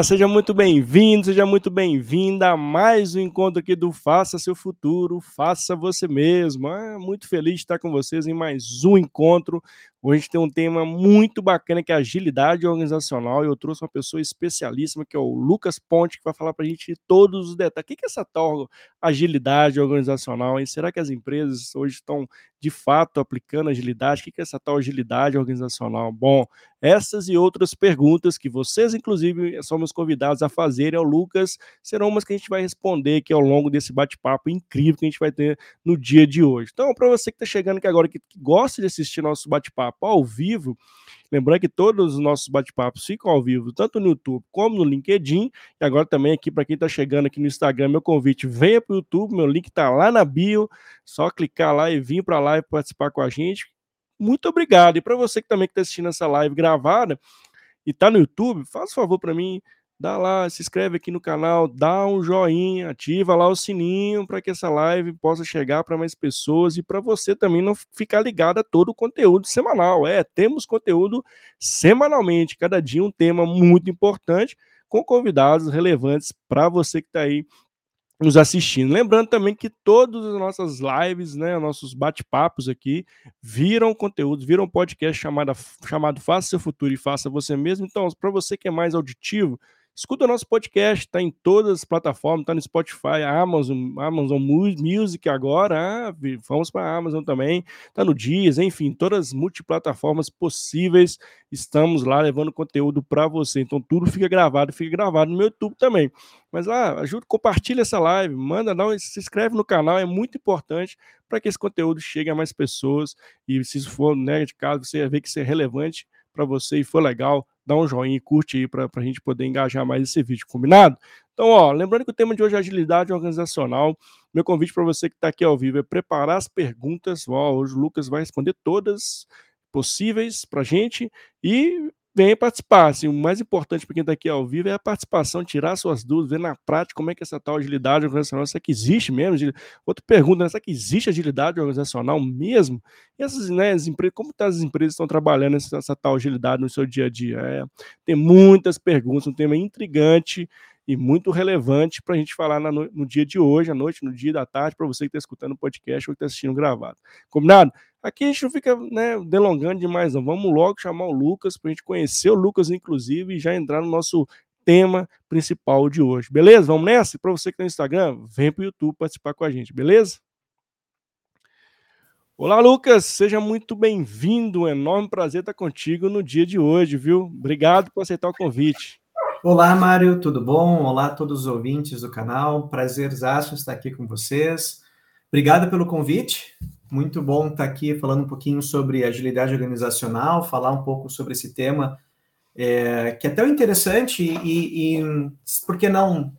Olá! Seja muito bem-vindo, seja muito bem-vinda a mais um encontro aqui do Faça Seu Futuro, Faça Você Mesmo. É muito feliz de estar com vocês em mais um encontro. Hoje a gente tem um tema muito bacana que é agilidade organizacional e eu trouxe uma pessoa especialíssima que é o Lucas Ponte, que vai falar para a gente todos os detalhes. O que é essa tal agilidade organizacional? E será que as empresas hoje estão de fato aplicando agilidade? O que é essa tal agilidade organizacional? Bom, essas e outras perguntas que vocês, inclusive, são meus convidados a fazerem ao Lucas, serão umas que a gente vai responder aqui ao longo desse bate-papo incrível que a gente vai ter no dia de hoje. Então, para você que está chegando aqui agora, que, que gosta de assistir nosso bate-papo ao vivo, lembrando que todos os nossos bate-papos ficam ao vivo, tanto no YouTube como no LinkedIn, e agora também aqui para quem está chegando aqui no Instagram, meu convite, venha para o YouTube, meu link está lá na bio, só clicar lá e vir para lá e participar com a gente. Muito obrigado. E para você que também está assistindo essa live gravada e está no YouTube, faz favor para mim, dá lá, se inscreve aqui no canal, dá um joinha, ativa lá o sininho para que essa live possa chegar para mais pessoas e para você também não ficar ligado a todo o conteúdo semanal. É, temos conteúdo semanalmente, cada dia um tema muito importante com convidados relevantes para você que está aí nos assistindo. Lembrando também que todas as nossas lives, né, nossos bate-papos aqui, viram conteúdo, viram podcast chamado, chamado Faça Seu Futuro e Faça Você Mesmo. Então, para você que é mais auditivo, Escuta o nosso podcast, está em todas as plataformas, está no Spotify, Amazon, Amazon Music agora, ah, vamos para a Amazon também, está no Dias, enfim, todas as multiplataformas possíveis, estamos lá levando conteúdo para você. Então tudo fica gravado, fica gravado no meu YouTube também. Mas lá, ajuda, compartilha essa live, manda, não, se inscreve no canal, é muito importante para que esse conteúdo chegue a mais pessoas e se for, né, de caso você ver que isso é relevante para você e for legal, dá um joinha e curte aí para a gente poder engajar mais esse vídeo, combinado? Então, ó, lembrando que o tema de hoje é agilidade organizacional. Meu convite para você que está aqui ao vivo é preparar as perguntas. Ó, hoje o Lucas vai responder todas possíveis para gente e venha participar. Assim, o mais importante para quem está aqui ao vivo é a participação, tirar suas dúvidas, ver na prática como é que essa tal agilidade organizacional, será que existe mesmo? Outra pergunta, né, será que existe agilidade organizacional mesmo? E essas né, as empresas, como tá, as empresas estão trabalhando essa, essa, tal agilidade no seu dia a dia? É, tem muitas perguntas, um tema intrigante e muito relevante para a gente falar no, no, dia de hoje, à noite, no dia da tarde, para você que está escutando o podcast ou que está assistindo gravado. Combinado? Aqui a gente não fica né, delongando demais, não. Vamos logo chamar o Lucas para a gente conhecer o Lucas, inclusive, e já entrar no nosso tema principal de hoje. Beleza? Vamos nessa? Para você que está no Instagram, vem para o YouTube participar com a gente, beleza? Olá, Lucas, seja muito bem-vindo. Um enorme prazer estar contigo no dia de hoje, viu? Obrigado por aceitar o convite. Olá, Mário, tudo bom? Olá a todos os ouvintes do canal. Prazerzaço estar aqui com vocês. Obrigado pelo convite. Muito bom estar aqui falando um pouquinho sobre agilidade organizacional, falar um pouco sobre esse tema é, que é tão interessante e, e, por que não?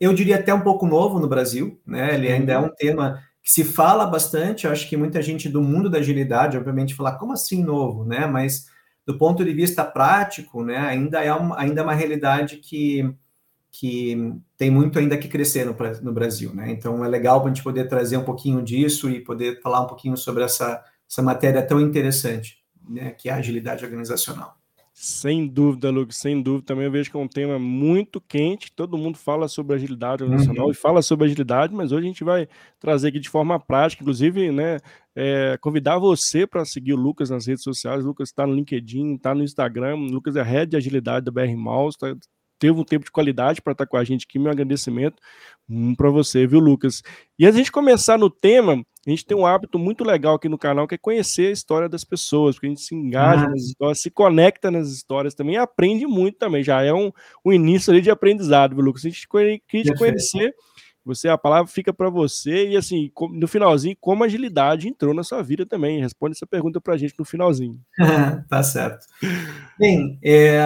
Eu diria até um pouco novo no Brasil, né? Ele ainda é um tema que se fala bastante. Eu acho que muita gente do mundo da agilidade, obviamente, fala como assim novo, né? Mas do ponto de vista prático, né, ainda é uma, ainda é uma realidade que, que tem muito ainda que crescer no, no Brasil, né? Então é legal para a gente poder trazer um pouquinho disso e poder falar um pouquinho sobre essa, essa matéria tão interessante, né, que é a agilidade organizacional. Sem dúvida, Lucas, sem dúvida. Também eu vejo que é um tema muito quente. Todo mundo fala sobre agilidade organizacional uhum. e fala sobre agilidade, mas hoje a gente vai trazer aqui de forma prática, inclusive, né, é, convidar você para seguir o Lucas nas redes sociais. O Lucas está no LinkedIn, está no Instagram. O Lucas é head de agilidade da BR Mouse, tá, teve um tempo de qualidade para estar tá com a gente aqui. Meu agradecimento um, para você, viu, Lucas? E a gente começar no tema, a gente tem um hábito muito legal aqui no canal, que é conhecer a história das pessoas, porque a gente se engaja ah. nas histórias, se conecta nas histórias também e aprende muito também. Já é um, um início ali de aprendizado, viu, Lucas? A gente queria te conhecer. Você, a palavra fica para você, e assim, no finalzinho, como a agilidade entrou na sua vida também. Responde essa pergunta para a gente no finalzinho. tá certo. Bem, é,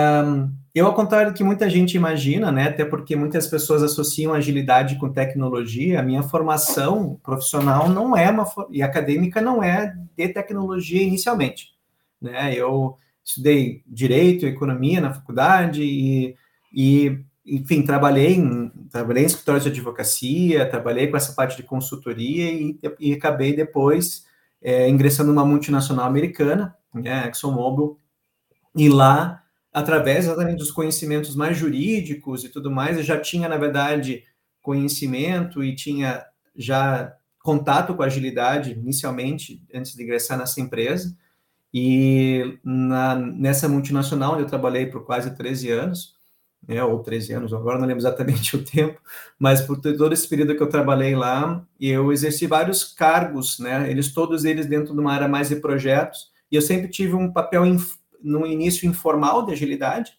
eu, ao contrário do que muita gente imagina, né, até porque muitas pessoas associam agilidade com tecnologia, a minha formação profissional não é uma, e acadêmica não é de tecnologia inicialmente. Né? Eu estudei Direito Economia na faculdade e, e enfim, trabalhei em, trabalhei em escritórios de advocacia, trabalhei com essa parte de consultoria e, e acabei depois é, ingressando numa multinacional americana, né, ExxonMobil, e lá através exatamente dos conhecimentos mais jurídicos e tudo mais, eu já tinha, na verdade, conhecimento e tinha já contato com agilidade inicialmente, antes de ingressar nessa empresa. E na, nessa multinacional, eu trabalhei por quase 13 anos, né, ou 13 anos, agora não lembro exatamente o tempo, mas por todo esse período que eu trabalhei lá, eu exerci vários cargos, né, eles todos eles dentro de uma área mais de projetos, e eu sempre tive um papel no início informal de agilidade,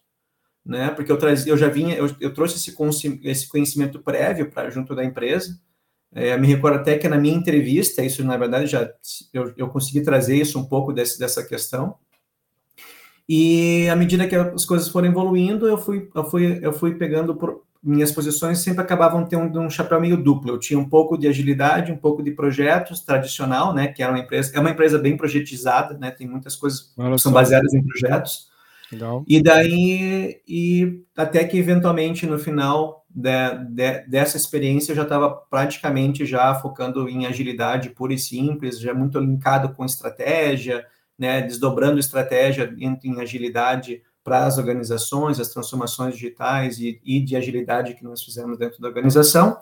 né, porque eu, trazia, eu já vinha, eu, eu trouxe esse, esse conhecimento prévio para junto da empresa, é, me recordo até que na minha entrevista, isso na verdade já eu, eu consegui trazer isso um pouco desse, dessa questão, e à medida que as coisas foram evoluindo, eu fui, eu fui, eu fui pegando minhas posições sempre acabavam tendo um chapéu meio duplo. Eu tinha um pouco de agilidade, um pouco de projetos tradicional, né? Que era uma empresa, é uma empresa bem projetizada, né? Tem muitas coisas que são baseadas em projetos. Legal. E daí, e até que eventualmente no final de, de, dessa experiência eu já estava praticamente já focando em agilidade pura e simples, já muito linkado com estratégia, né, desdobrando estratégia em, em agilidade para as organizações, as transformações digitais e, e, de agilidade que nós fizemos dentro da organização.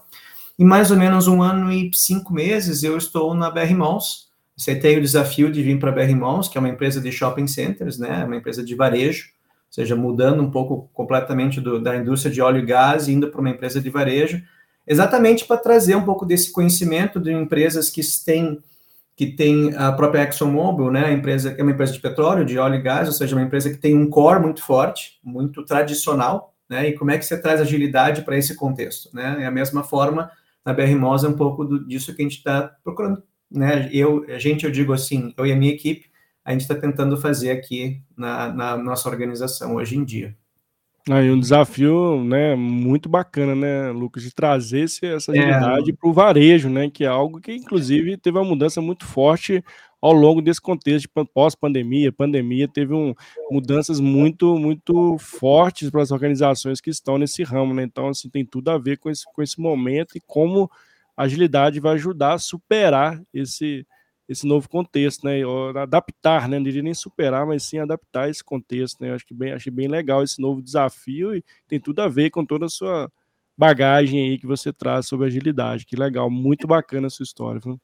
Em mais ou menos um ano e cinco meses, eu estou na BR Malls. Aceitei o desafio de vir para a BR Malls, que é uma empresa de shopping centers, né, uma empresa de varejo, ou seja, mudando um pouco completamente do, da indústria de óleo e gás, indo para uma empresa de varejo, exatamente para trazer um pouco desse conhecimento de empresas que têm que tem a própria ExxonMobil, né, a empresa é uma empresa de petróleo, de óleo e gás, ou seja, uma empresa que tem um core muito forte, muito tradicional, né, e como é que você traz agilidade para esse contexto, né? É a mesma forma na BR Mosa é um pouco do, disso que a gente está procurando, né? Eu, a gente, eu digo assim, eu e a minha equipe, a gente está tentando fazer aqui na, na nossa organização hoje em dia. Aí um desafio, né, muito bacana, né, Lucas, de trazer esse, essa agilidade é. para o varejo, né, que é algo que inclusive teve uma mudança muito forte ao longo desse contexto de pós-pandemia, pandemia, teve um, mudanças muito, muito fortes para as organizações que estão nesse ramo, né, então assim tem tudo a ver com esse, com esse momento e como a agilidade vai ajudar a superar esse esse novo contexto, né? Adaptar, né? Não diria nem superar, mas sim adaptar esse contexto, né? Eu acho que bem, achei bem legal esse novo desafio e tem tudo a ver com toda a sua bagagem aí que você traz sobre agilidade. Que legal, muito bacana a sua história. Viu?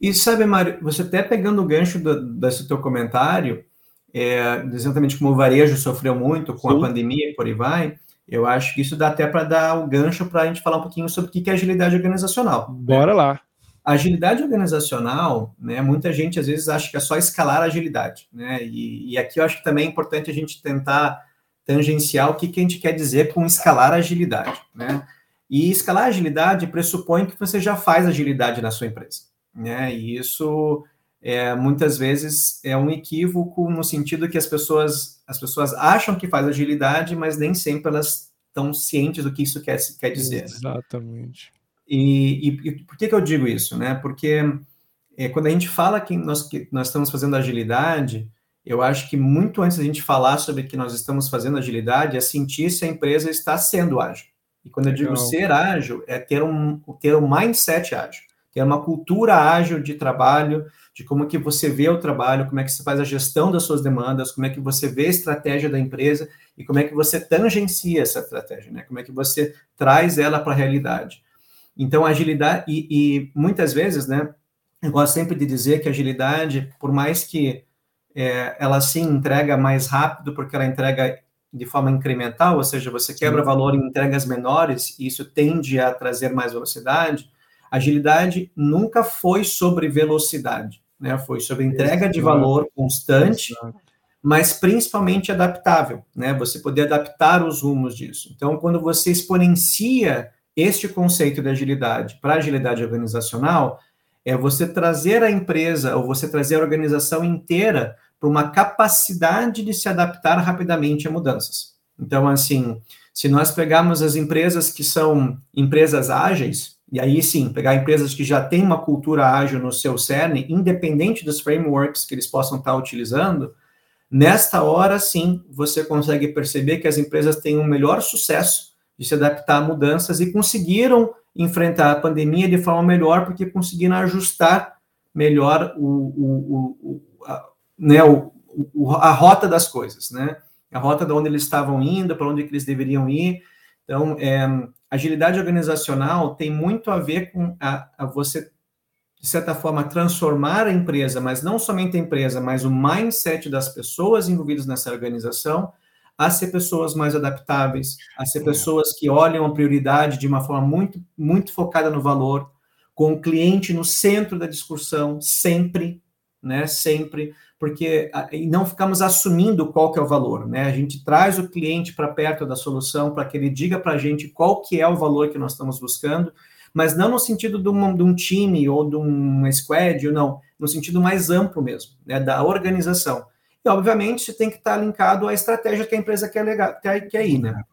E sabe, Mário, você até pegando o gancho do, desse teu comentário, é, exatamente como o varejo sofreu muito com sim. a pandemia e por aí vai, eu acho que isso dá até para dar o gancho para a gente falar um pouquinho sobre o que é agilidade organizacional. Bora né? lá agilidade organizacional, né, muita gente às vezes acha que é só escalar a agilidade, né, e, e aqui eu acho que também é importante a gente tentar tangenciar o que, que a gente quer dizer com escalar a agilidade, né, e escalar a agilidade pressupõe que você já faz agilidade na sua empresa, né, e isso é, muitas vezes é um equívoco no sentido que as pessoas, as pessoas acham que faz agilidade, mas nem sempre elas estão cientes do que isso quer, quer dizer. Né? E, e, e, por que, que eu digo isso? Né? Porque é, quando a gente fala que nós, que nós estamos fazendo agilidade, eu acho que muito antes da gente falar sobre que nós estamos fazendo agilidade, é sentir se a empresa está sendo ágil. E quando eu Legal. digo ser ágil, é ter um, ter um mindset ágil, ter uma cultura ágil de trabalho, de como que você vê o trabalho, como é que você faz a gestão das suas demandas, como é que você vê a estratégia da empresa e como é que você tangencia essa estratégia, né? Como é que você traz ela para a realidade. Então, agilidade, e, e, muitas vezes, né, eu gosto sempre de dizer que agilidade, por mais que é, ela sim entrega mais rápido, porque ela entrega de forma incremental, ou seja, você quebra sim. valor em entregas menores, e isso tende a trazer mais velocidade, agilidade nunca foi sobre velocidade, né? Foi sobre entrega de valor constante, mas principalmente adaptável, né? Você poder adaptar os rumos disso. Então, quando você exponencia este conceito de agilidade para agilidade organizacional é você trazer a empresa ou você trazer a organização inteira para uma capacidade de se adaptar rapidamente a mudanças. Então, assim, se nós pegarmos as empresas que são empresas ágeis, e aí sim, pegar empresas que já têm uma cultura ágil no seu cerne, independente dos frameworks que eles possam estar utilizando, nesta hora sim você consegue perceber que as empresas têm um melhor sucesso de se adaptar a mudanças e conseguiram enfrentar a pandemia de forma melhor, porque conseguiram ajustar melhor o, o, o, a, né, o, a rota das coisas, né? a rota de onde eles estavam indo, para onde eles deveriam ir. Então, é, agilidade organizacional tem muito a ver com a, a você, de certa forma, transformar a empresa, mas não somente a empresa, mas o mindset das pessoas envolvidas nessa organização, a ser pessoas mais adaptáveis, a ser pessoas que olham a prioridade de uma forma muito, muito focada no valor, com o cliente no centro da discussão, sempre, né? Sempre, porque e não ficamos assumindo qual que é o valor, né? A gente traz o cliente para perto da solução para que ele diga para a gente qual que é o valor que nós estamos buscando, mas não no sentido de um, de um time ou de uma squad, ou não, no sentido mais amplo mesmo, né? Da organização. E, obviamente, tem que estar linkado à estratégia que a empresa quer, quer, quer ir, né?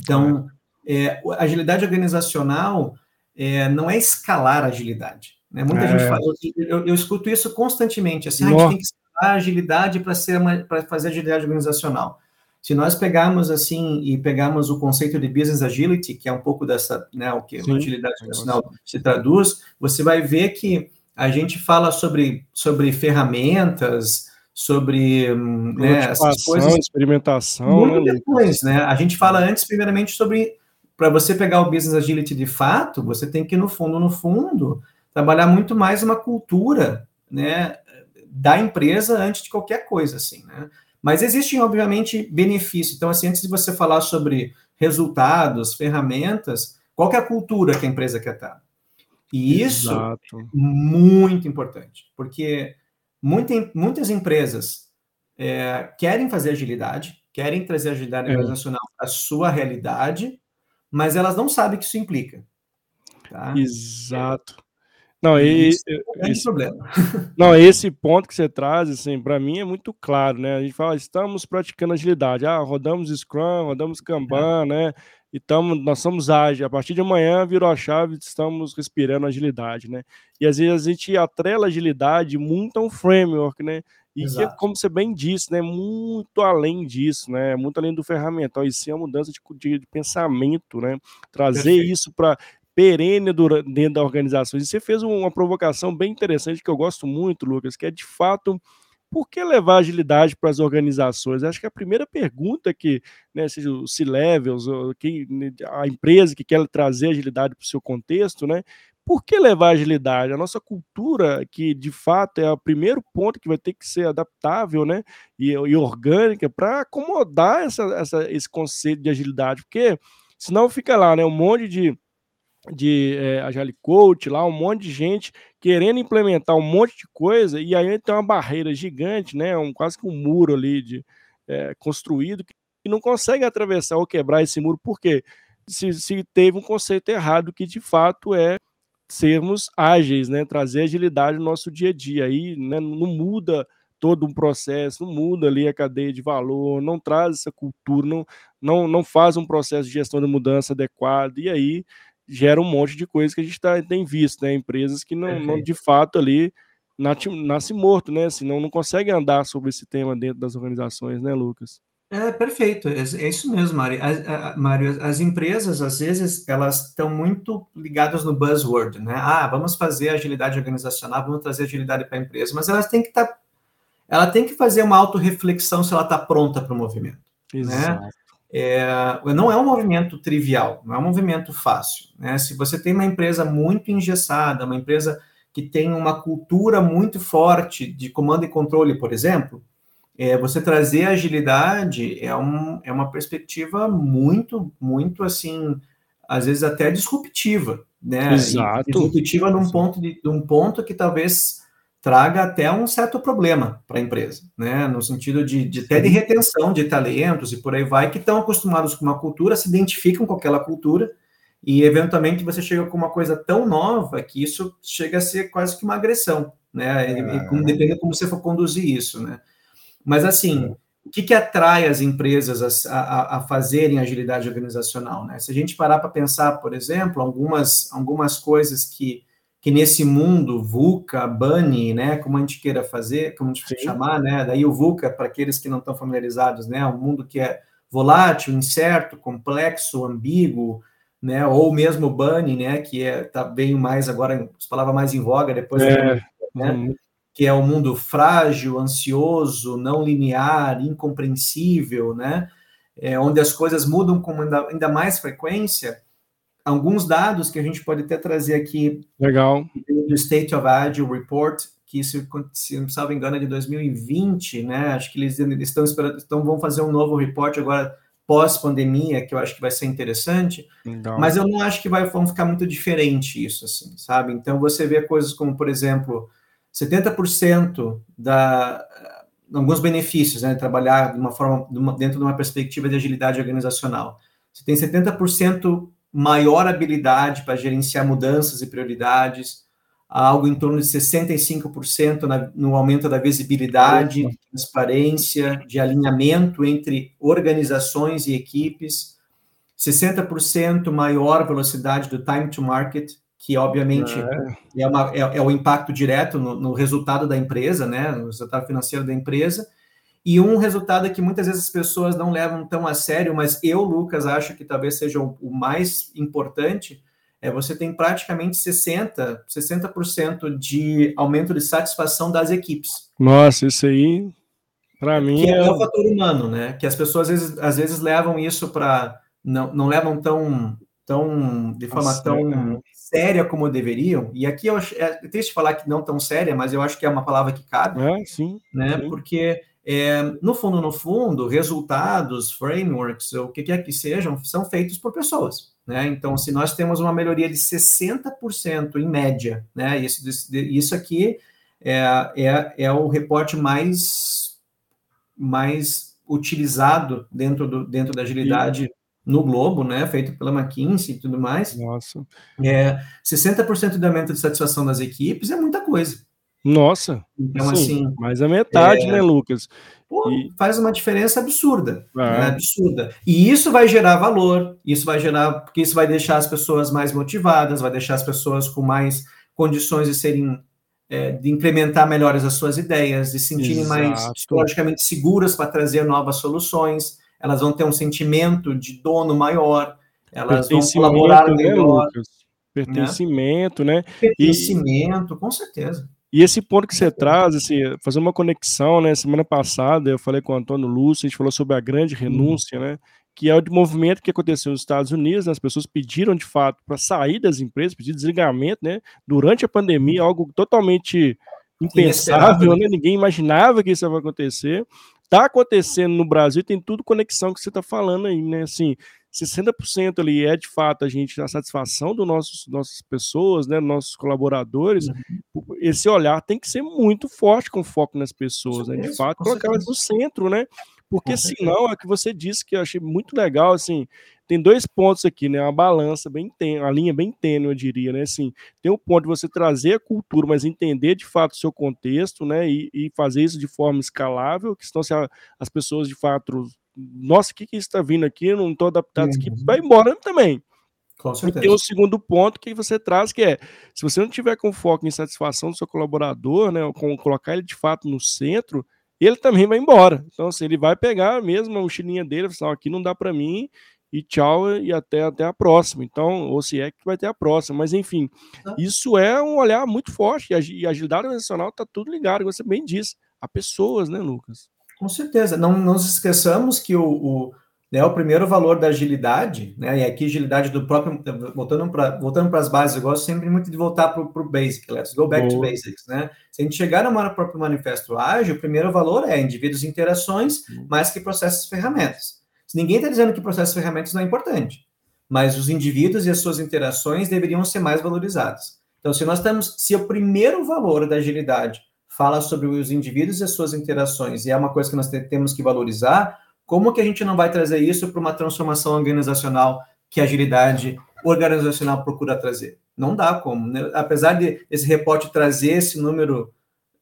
Então, é, agilidade organizacional é, não é escalar agilidade. Né? Muita é. gente fala, eu, eu, escuto isso constantemente, assim, ah, a gente tem que escalar agilidade para fazer agilidade organizacional. Se nós pegarmos assim e pegarmos o conceito de business agility, que é um pouco dessa, né, o que Sim. agilidade organizacional se traduz, você vai ver que a gente fala sobre, sobre ferramentas, sobre né, essas coisas. experimentação. Muito né, depois, né? A gente fala antes, primeiramente, sobre para você pegar o business agility de fato, você tem que, no fundo, no fundo, trabalhar muito mais uma cultura, né, da empresa antes de qualquer coisa, assim, né? Mas existem, obviamente, benefícios. Então, assim, antes de você falar sobre resultados, ferramentas, qual é a cultura que a empresa quer estar? E isso Exato. é muito importante, porque Muita, muitas empresas é, querem fazer agilidade, querem trazer agilidade é. organizacional à sua realidade, mas elas não sabem o que isso implica. Tá? Exato. Não, e, é esse, problema. Não, esse ponto que você traz, assim, para mim é muito claro, né? A gente fala, estamos praticando agilidade. Ah, rodamos Scrum, rodamos Kanban, é. né? E tamo, nós somos ágeis. A partir de amanhã virou a chave, estamos respirando agilidade, né? E às vezes a gente atrela agilidade muito a um framework, né? E que, como você bem disse, né, muito além disso, né, muito além do ferramental, isso é uma mudança de, de, de pensamento, né, trazer Perfeito. isso para perene dentro da organização. E você fez uma provocação bem interessante que eu gosto muito, Lucas, que é de fato por que levar agilidade para as organizações? Acho que a primeira pergunta que, né, seja o C-Levels, né, a empresa que quer trazer agilidade para o seu contexto, né? Por que levar agilidade? A nossa cultura, que de fato é o primeiro ponto que vai ter que ser adaptável né, e, e orgânica para acomodar essa, essa, esse conceito de agilidade, porque senão fica lá né, um monte de de é, Agile Coach, lá um monte de gente querendo implementar um monte de coisa, e aí tem uma barreira gigante, né, um, quase que um muro ali de, é, construído, que não consegue atravessar ou quebrar esse muro, porque se, se teve um conceito errado que de fato é sermos ágeis, né, trazer agilidade no nosso dia a dia, aí né, não muda todo um processo, não muda ali a cadeia de valor, não traz essa cultura, não, não, não faz um processo de gestão de mudança adequado, e aí gera um monte de coisas que a gente tá, tem visto, né? Empresas que não, não de fato ali nasce, nasce morto, né? Senão não consegue andar sobre esse tema dentro das organizações, né, Lucas? É perfeito, é, é isso mesmo, Mário. As, Mário. as empresas, às vezes, elas estão muito ligadas no buzzword, né? Ah, vamos fazer agilidade organizacional, vamos trazer agilidade para a empresa, mas elas têm que estar, tá, ela tem que fazer uma autorreflexão se ela está pronta para o movimento. Né? Exato. Né? É, não é um movimento trivial, não é um movimento fácil. Né? Se você tem uma empresa muito engessada, uma empresa que tem uma cultura muito forte de comando e controle, por exemplo, é, você trazer agilidade é, um, é uma perspectiva muito, muito assim, às vezes até disruptiva, né? Exato. E disruptiva num ponto, de, num ponto que talvez traga até um certo problema para a empresa, né? No sentido de, de até de retenção de talentos e por aí vai, que estão acostumados com uma cultura, se identificam com aquela cultura, e eventualmente você chega com uma coisa tão nova que isso chega a ser quase que uma agressão, né? E, é. e, depende de como você for conduzir isso, né? Mas assim, o que, que atrai as empresas a, a, a fazerem agilidade organizacional, né? Se a gente parar para pensar, por exemplo, algumas, algumas coisas que que nesse mundo VUCA, BUNNY, né, como a gente queira fazer, como a gente Sim. chamar, né, daí o VUCA, para aqueles que não estão familiarizados, né, um mundo que é volátil, incerto, complexo, ambíguo, né, ou mesmo BUNNY, né, que é, tá bem mais agora, as palavras mais em voga depois, é. né, uhum. que é o um mundo frágil, ansioso, não linear, incompreensível, né? É, onde as coisas mudam com ainda, ainda mais frequência, alguns dados que a gente pode até trazer aqui. Legal. Do State of Agile Report, que se, se não me engano é de 2020, né? Acho que eles, estão esperando, então vão fazer um novo report agora pós-pandemia, que eu acho que vai ser interessante, Legal. mas eu não acho que vai vão ficar muito diferente isso, assim, sabe? Então você vê coisas como, por exemplo, 70% da alguns benefícios, né? Trabalhar de uma forma de uma, dentro de uma perspectiva de agilidade organizacional. Você tem 70% maior habilidade para gerenciar mudanças e prioridades, algo em torno de 65% na, no aumento da visibilidade, transparência, de alinhamento entre organizações e equipes, 60% maior velocidade do time to market, que obviamente é, é, uma, é, é o impacto direto no, no, resultado da empresa, né, no resultado financeiro da empresa, e um resultado que muitas vezes as pessoas não levam tão a sério, mas eu, Lucas, acho que talvez seja o, mais importante, é você tem praticamente 60%, 60% de aumento de satisfação das equipes. Nossa, isso aí, para mim. Que é, é o fator humano, né? Que as pessoas às vezes, às vezes levam isso para. Não, não levam tão, tão de forma Nossa, tão é. séria como deveriam. E aqui eu é triste falar que não tão séria, mas eu acho que é uma palavra que cabe. É, sim. Né? Sim. Porque é, no fundo, no fundo, resultados, frameworks, o que quer que sejam, são feitos por pessoas. Né? Então, se nós temos uma melhoria de 60% em média, né? isso, isso aqui é, é, é o reporte mais, mais utilizado dentro, do, dentro da agilidade no globo, né, feito pela McKinsey e tudo mais. Nossa. É, 60% de aumento de satisfação das equipes é muita coisa. Nossa. Então, Sim, assim. Mais a metade, é... né, Lucas? Pô, e... Faz uma diferença absurda. É. Né, absurda. E isso vai gerar valor, isso vai gerar, porque isso vai deixar as pessoas mais motivadas, vai deixar as pessoas com mais condições de serem. É, de implementar melhores as suas ideias, de se sentirem Exato. mais psicologicamente seguras para trazer novas soluções, elas vão ter um sentimento de dono maior, elas vão colaborar né, melhor. Lucas? Né? Pertencimento, né? né? Pertencimento, e... com certeza. E esse ponto que você traz, assim, fazer uma conexão, né? Semana passada eu falei com o Antônio Lúcio, a gente falou sobre a grande renúncia, né? Que é o de movimento que aconteceu nos Estados Unidos, né, as pessoas pediram de fato para sair das empresas, pedir desligamento, né? Durante a pandemia, algo totalmente impensável, né? Ninguém imaginava que isso ia acontecer. Está acontecendo no Brasil, tem tudo conexão que você está falando aí, né? Assim, 60% ali é de fato a gente a satisfação dos nossos nossas pessoas, né, nossos colaboradores. Uhum. Esse olhar tem que ser muito forte com foco nas pessoas, né, de fato, colocar elas no centro, né? Porque senão é que você disse que eu achei muito legal, assim, tem dois pontos aqui, né? Uma balança bem tênue, uma linha bem tênue, eu diria, né? Assim, tem o ponto de você trazer a cultura, mas entender de fato o seu contexto, né? E, e fazer isso de forma escalável, que senão se a, as pessoas de fato nossa, o que, que está vindo aqui? não estou adaptado uhum. aqui, vai embora também. Com certeza. E tem o segundo ponto que você traz, que é, se você não tiver com foco em satisfação do seu colaborador, né, com colocar ele de fato no centro, ele também vai embora. Então, assim, ele vai pegar mesmo a mochilinha dele, falar, aqui não dá para mim, e tchau, e até, até a próxima. Então, ou se é que vai ter a próxima. Mas, enfim, isso é um olhar muito forte, e a agilidade organizacional está tudo ligado, você bem disse, a pessoas, né, Lucas? Com certeza. Não, nos esqueçamos que o, o, né, o primeiro valor da agilidade, né, e aqui agilidade do próprio, voltando para voltando as bases, eu gosto sempre muito de voltar para o basic, let's go back Boa. to basics, né? Se a gente chegar no próprio manifesto ágil, o primeiro valor é indivíduos e interações, mais que processos e ferramentas. Ninguém está dizendo que processos e ferramentas não é importante, mas os indivíduos e as suas interações deveriam ser mais valorizados. Então, se nós temos, se o primeiro valor da agilidade fala sobre os indivíduos e as suas interações, e é uma coisa que nós temos que valorizar, como que a gente não vai trazer isso para uma transformação organizacional que a agilidade organizacional procura trazer? Não dá como. Né? Apesar de esse reporte trazer esse número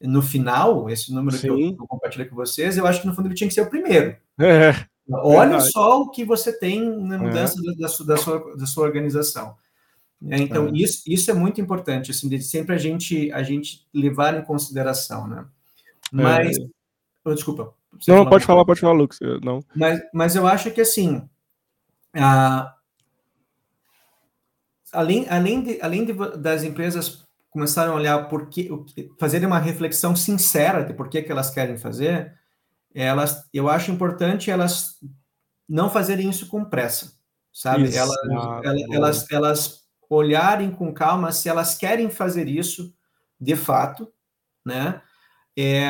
no final, esse número Sim. que eu, eu compartilho com vocês, eu acho que no fundo ele tinha que ser o primeiro. É, Olha verdade. só o que você tem na mudança é. da, da, sua, da sua organização. É, então, é. Isso, isso é muito importante, assim, de sempre a gente, a gente levar em consideração, né? Mas, é. oh, desculpa. Não, pode falar, pode falar, Lucas. Não. Mas, mas eu acho que, assim, a, além, além, de, além de, das empresas começarem a olhar por que, fazerem uma reflexão sincera de por que, que elas querem fazer, elas, eu acho importante elas não fazerem isso com pressa, sabe? elas, elas, elas, elas olharem com calma se elas querem fazer isso de fato, né? É,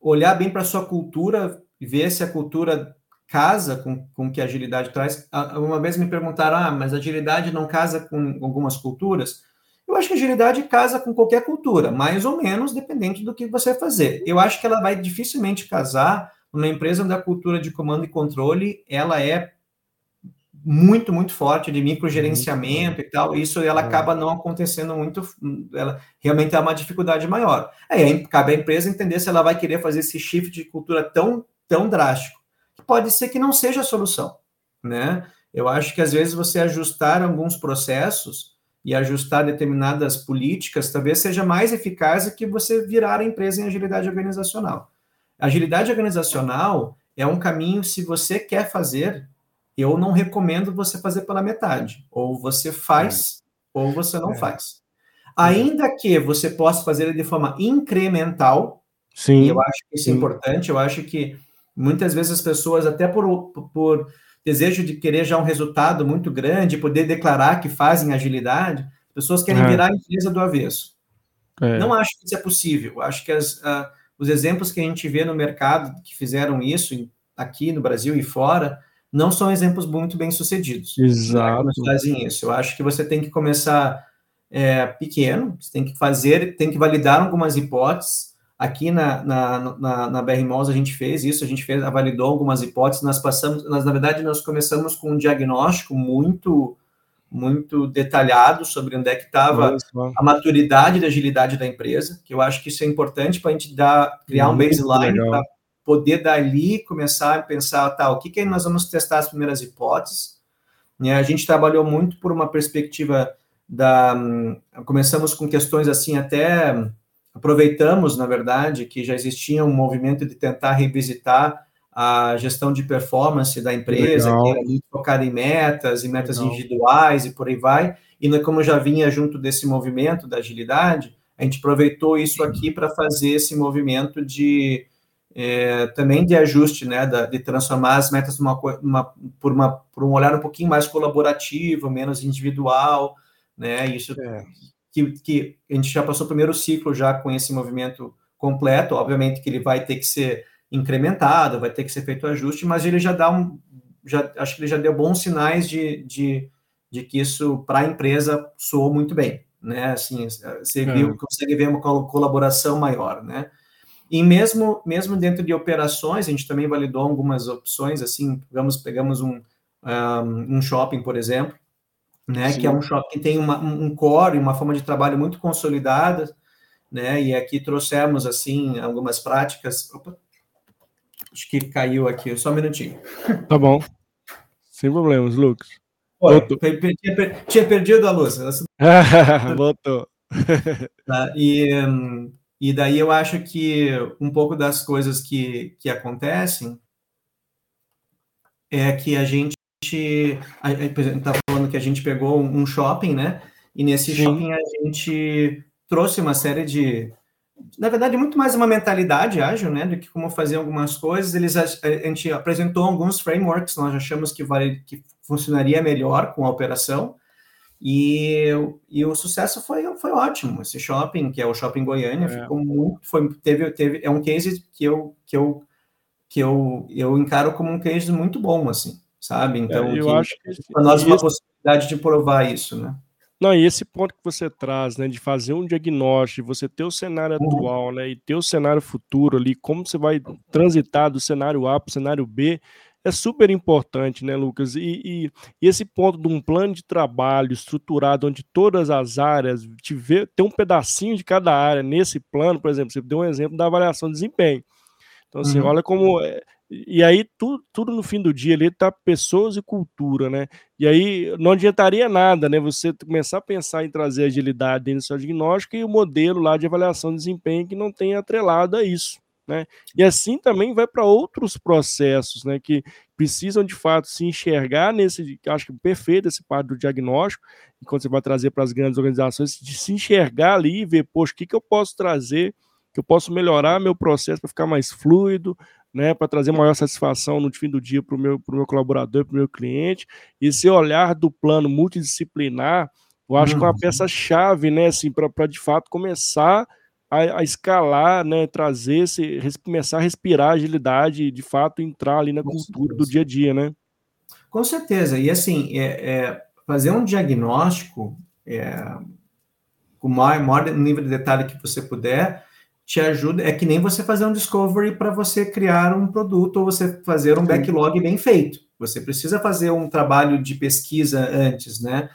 olhar bem para a sua cultura, ver se a cultura casa com, com que a agilidade traz. Uma vez me perguntaram, ah, mas a agilidade não casa com algumas culturas? Eu acho que a agilidade casa com qualquer cultura, mais ou menos, dependente do que você fazer. Eu acho que ela vai dificilmente casar numa empresa onde a cultura de comando e controle ela é muito, muito forte de microgerenciamento e tal, isso ela é. acaba não acontecendo muito, ela realmente é uma dificuldade maior. Aí cabe à empresa entender se ela vai querer fazer esse shift de cultura tão, tão drástico. Pode ser que não seja a solução, né? Eu acho que às vezes você ajustar alguns processos e ajustar determinadas políticas talvez seja mais eficaz do que você virar a empresa em agilidade organizacional. Agilidade organizacional é um caminho se você quer fazer eu não recomendo você fazer pela metade. Ou você faz, é. ou você não é. faz. Ainda que você possa fazer de forma incremental, sim, eu acho que isso é importante, eu acho que muitas vezes as pessoas, até por, por desejo de querer já um resultado muito grande, poder declarar que fazem agilidade, pessoas querem é. virar a empresa do avesso. É. Não acho que isso é possível. Acho que as, uh, os exemplos que a gente vê no mercado que fizeram isso aqui no Brasil e fora, não são exemplos muito bem sucedidos. Exato. Né, fazem isso. Eu acho que você tem que começar é, pequeno, você tem que fazer, tem que validar algumas hipóteses. Aqui na, na, na, na BR Malls a gente fez isso, a gente fez, validou algumas hipóteses, nós passamos, nós, na verdade, nós começamos com um diagnóstico muito muito detalhado sobre onde é que estava a maturidade da agilidade da empresa, que eu acho que isso é importante para a gente dar, criar um baseline poder dali começar a pensar, tá, o que, que nós vamos testar as primeiras hipóteses. Né? A gente trabalhou muito por uma perspectiva da. Começamos com questões assim, até aproveitamos, na verdade, que já existia um movimento de tentar revisitar a gestão de performance da empresa, Legal. que era muito focada em metas, e metas Legal. individuais e por aí vai. E como já vinha junto desse movimento da agilidade, a gente aproveitou isso aqui para fazer esse movimento de é, também de ajuste, né, da, de transformar as metas numa, uma, por, uma, por um olhar um pouquinho mais colaborativo, menos individual, né, isso é. que, que a gente já passou o primeiro ciclo já com esse movimento completo, obviamente que ele vai ter que ser incrementado, vai ter que ser feito ajuste, mas ele já dá um, já, acho que ele já deu bons sinais de, de, de que isso para a empresa soou muito bem, né, assim, você é. viu, consegue ver uma colaboração maior, né, e mesmo, mesmo dentro de operações, a gente também validou algumas opções, assim, pegamos, pegamos um, um, um shopping, por exemplo, né, Sim. que é um shopping que tem uma, um core, uma forma de trabalho muito consolidada, né, e aqui trouxemos, assim, algumas práticas... Opa, acho que caiu aqui, só um minutinho. Tá bom, sem problemas, Lucas. Tinha perdido a luz. Voltou. Tá, e... Um, e daí eu acho que um pouco das coisas que, que acontecem é que a gente está falando que a gente pegou um shopping, né? E nesse Sim. shopping a gente trouxe uma série de, na verdade, muito mais uma mentalidade ágil, né? Do que como fazer algumas coisas. Eles a, a gente apresentou alguns frameworks, nós achamos que vale, que funcionaria melhor com a operação. E, e o sucesso foi, foi ótimo. Esse shopping, que é o Shopping Goiânia, é. ficou muito. Foi, teve, teve, é um case que eu, que eu, que eu, eu encaro como um case muito bom, assim, sabe? Então, é, eu acho que para nós uma possibilidade de provar isso, né? Não, e esse ponto que você traz, né, de fazer um diagnóstico, você ter o cenário uhum. atual, né, e ter o cenário futuro ali, como você vai transitar do cenário A para o cenário B, é super importante, né, Lucas? E, e, e, esse ponto de um plano de trabalho estruturado, onde todas as áreas tiver, tem um pedacinho de cada área nesse plano, por exemplo, você deu um exemplo da avaliação de desempenho. Então, assim, uhum. olha como. É, e aí, tudo, tudo no fim do dia ali tá pessoas e cultura, né? E aí não adiantaria nada, né? Você começar a pensar em trazer agilidade dentro do seu diagnóstico e o modelo lá de avaliação de desempenho que não tem atrelado a isso. Né? E assim também vai para outros processos né, que precisam de fato se enxergar nesse, acho que perfeito esse parte do diagnóstico, e quando você vai trazer para as grandes organizações, de se enxergar ali e ver, poxa, o que, que eu posso trazer, que eu posso melhorar meu processo para ficar mais fluido, né, para trazer maior satisfação no fim do dia para o meu, meu colaborador, para o meu cliente, e esse olhar do plano multidisciplinar, eu acho uhum. que é uma uhum. peça-chave, né, assim, para de fato começar a, a, escalar, né, trazer esse, começar a respirar agilidade e de fato entrar ali na Com cultura certeza. do dia a dia, né? Com certeza. E assim, é, é fazer um diagnóstico é, com o maior, maior nível de detalhe que você puder te ajuda. É que nem você fazer um discovery para você criar um produto ou você fazer um Sim. backlog bem feito. Você precisa fazer um trabalho de pesquisa antes, né?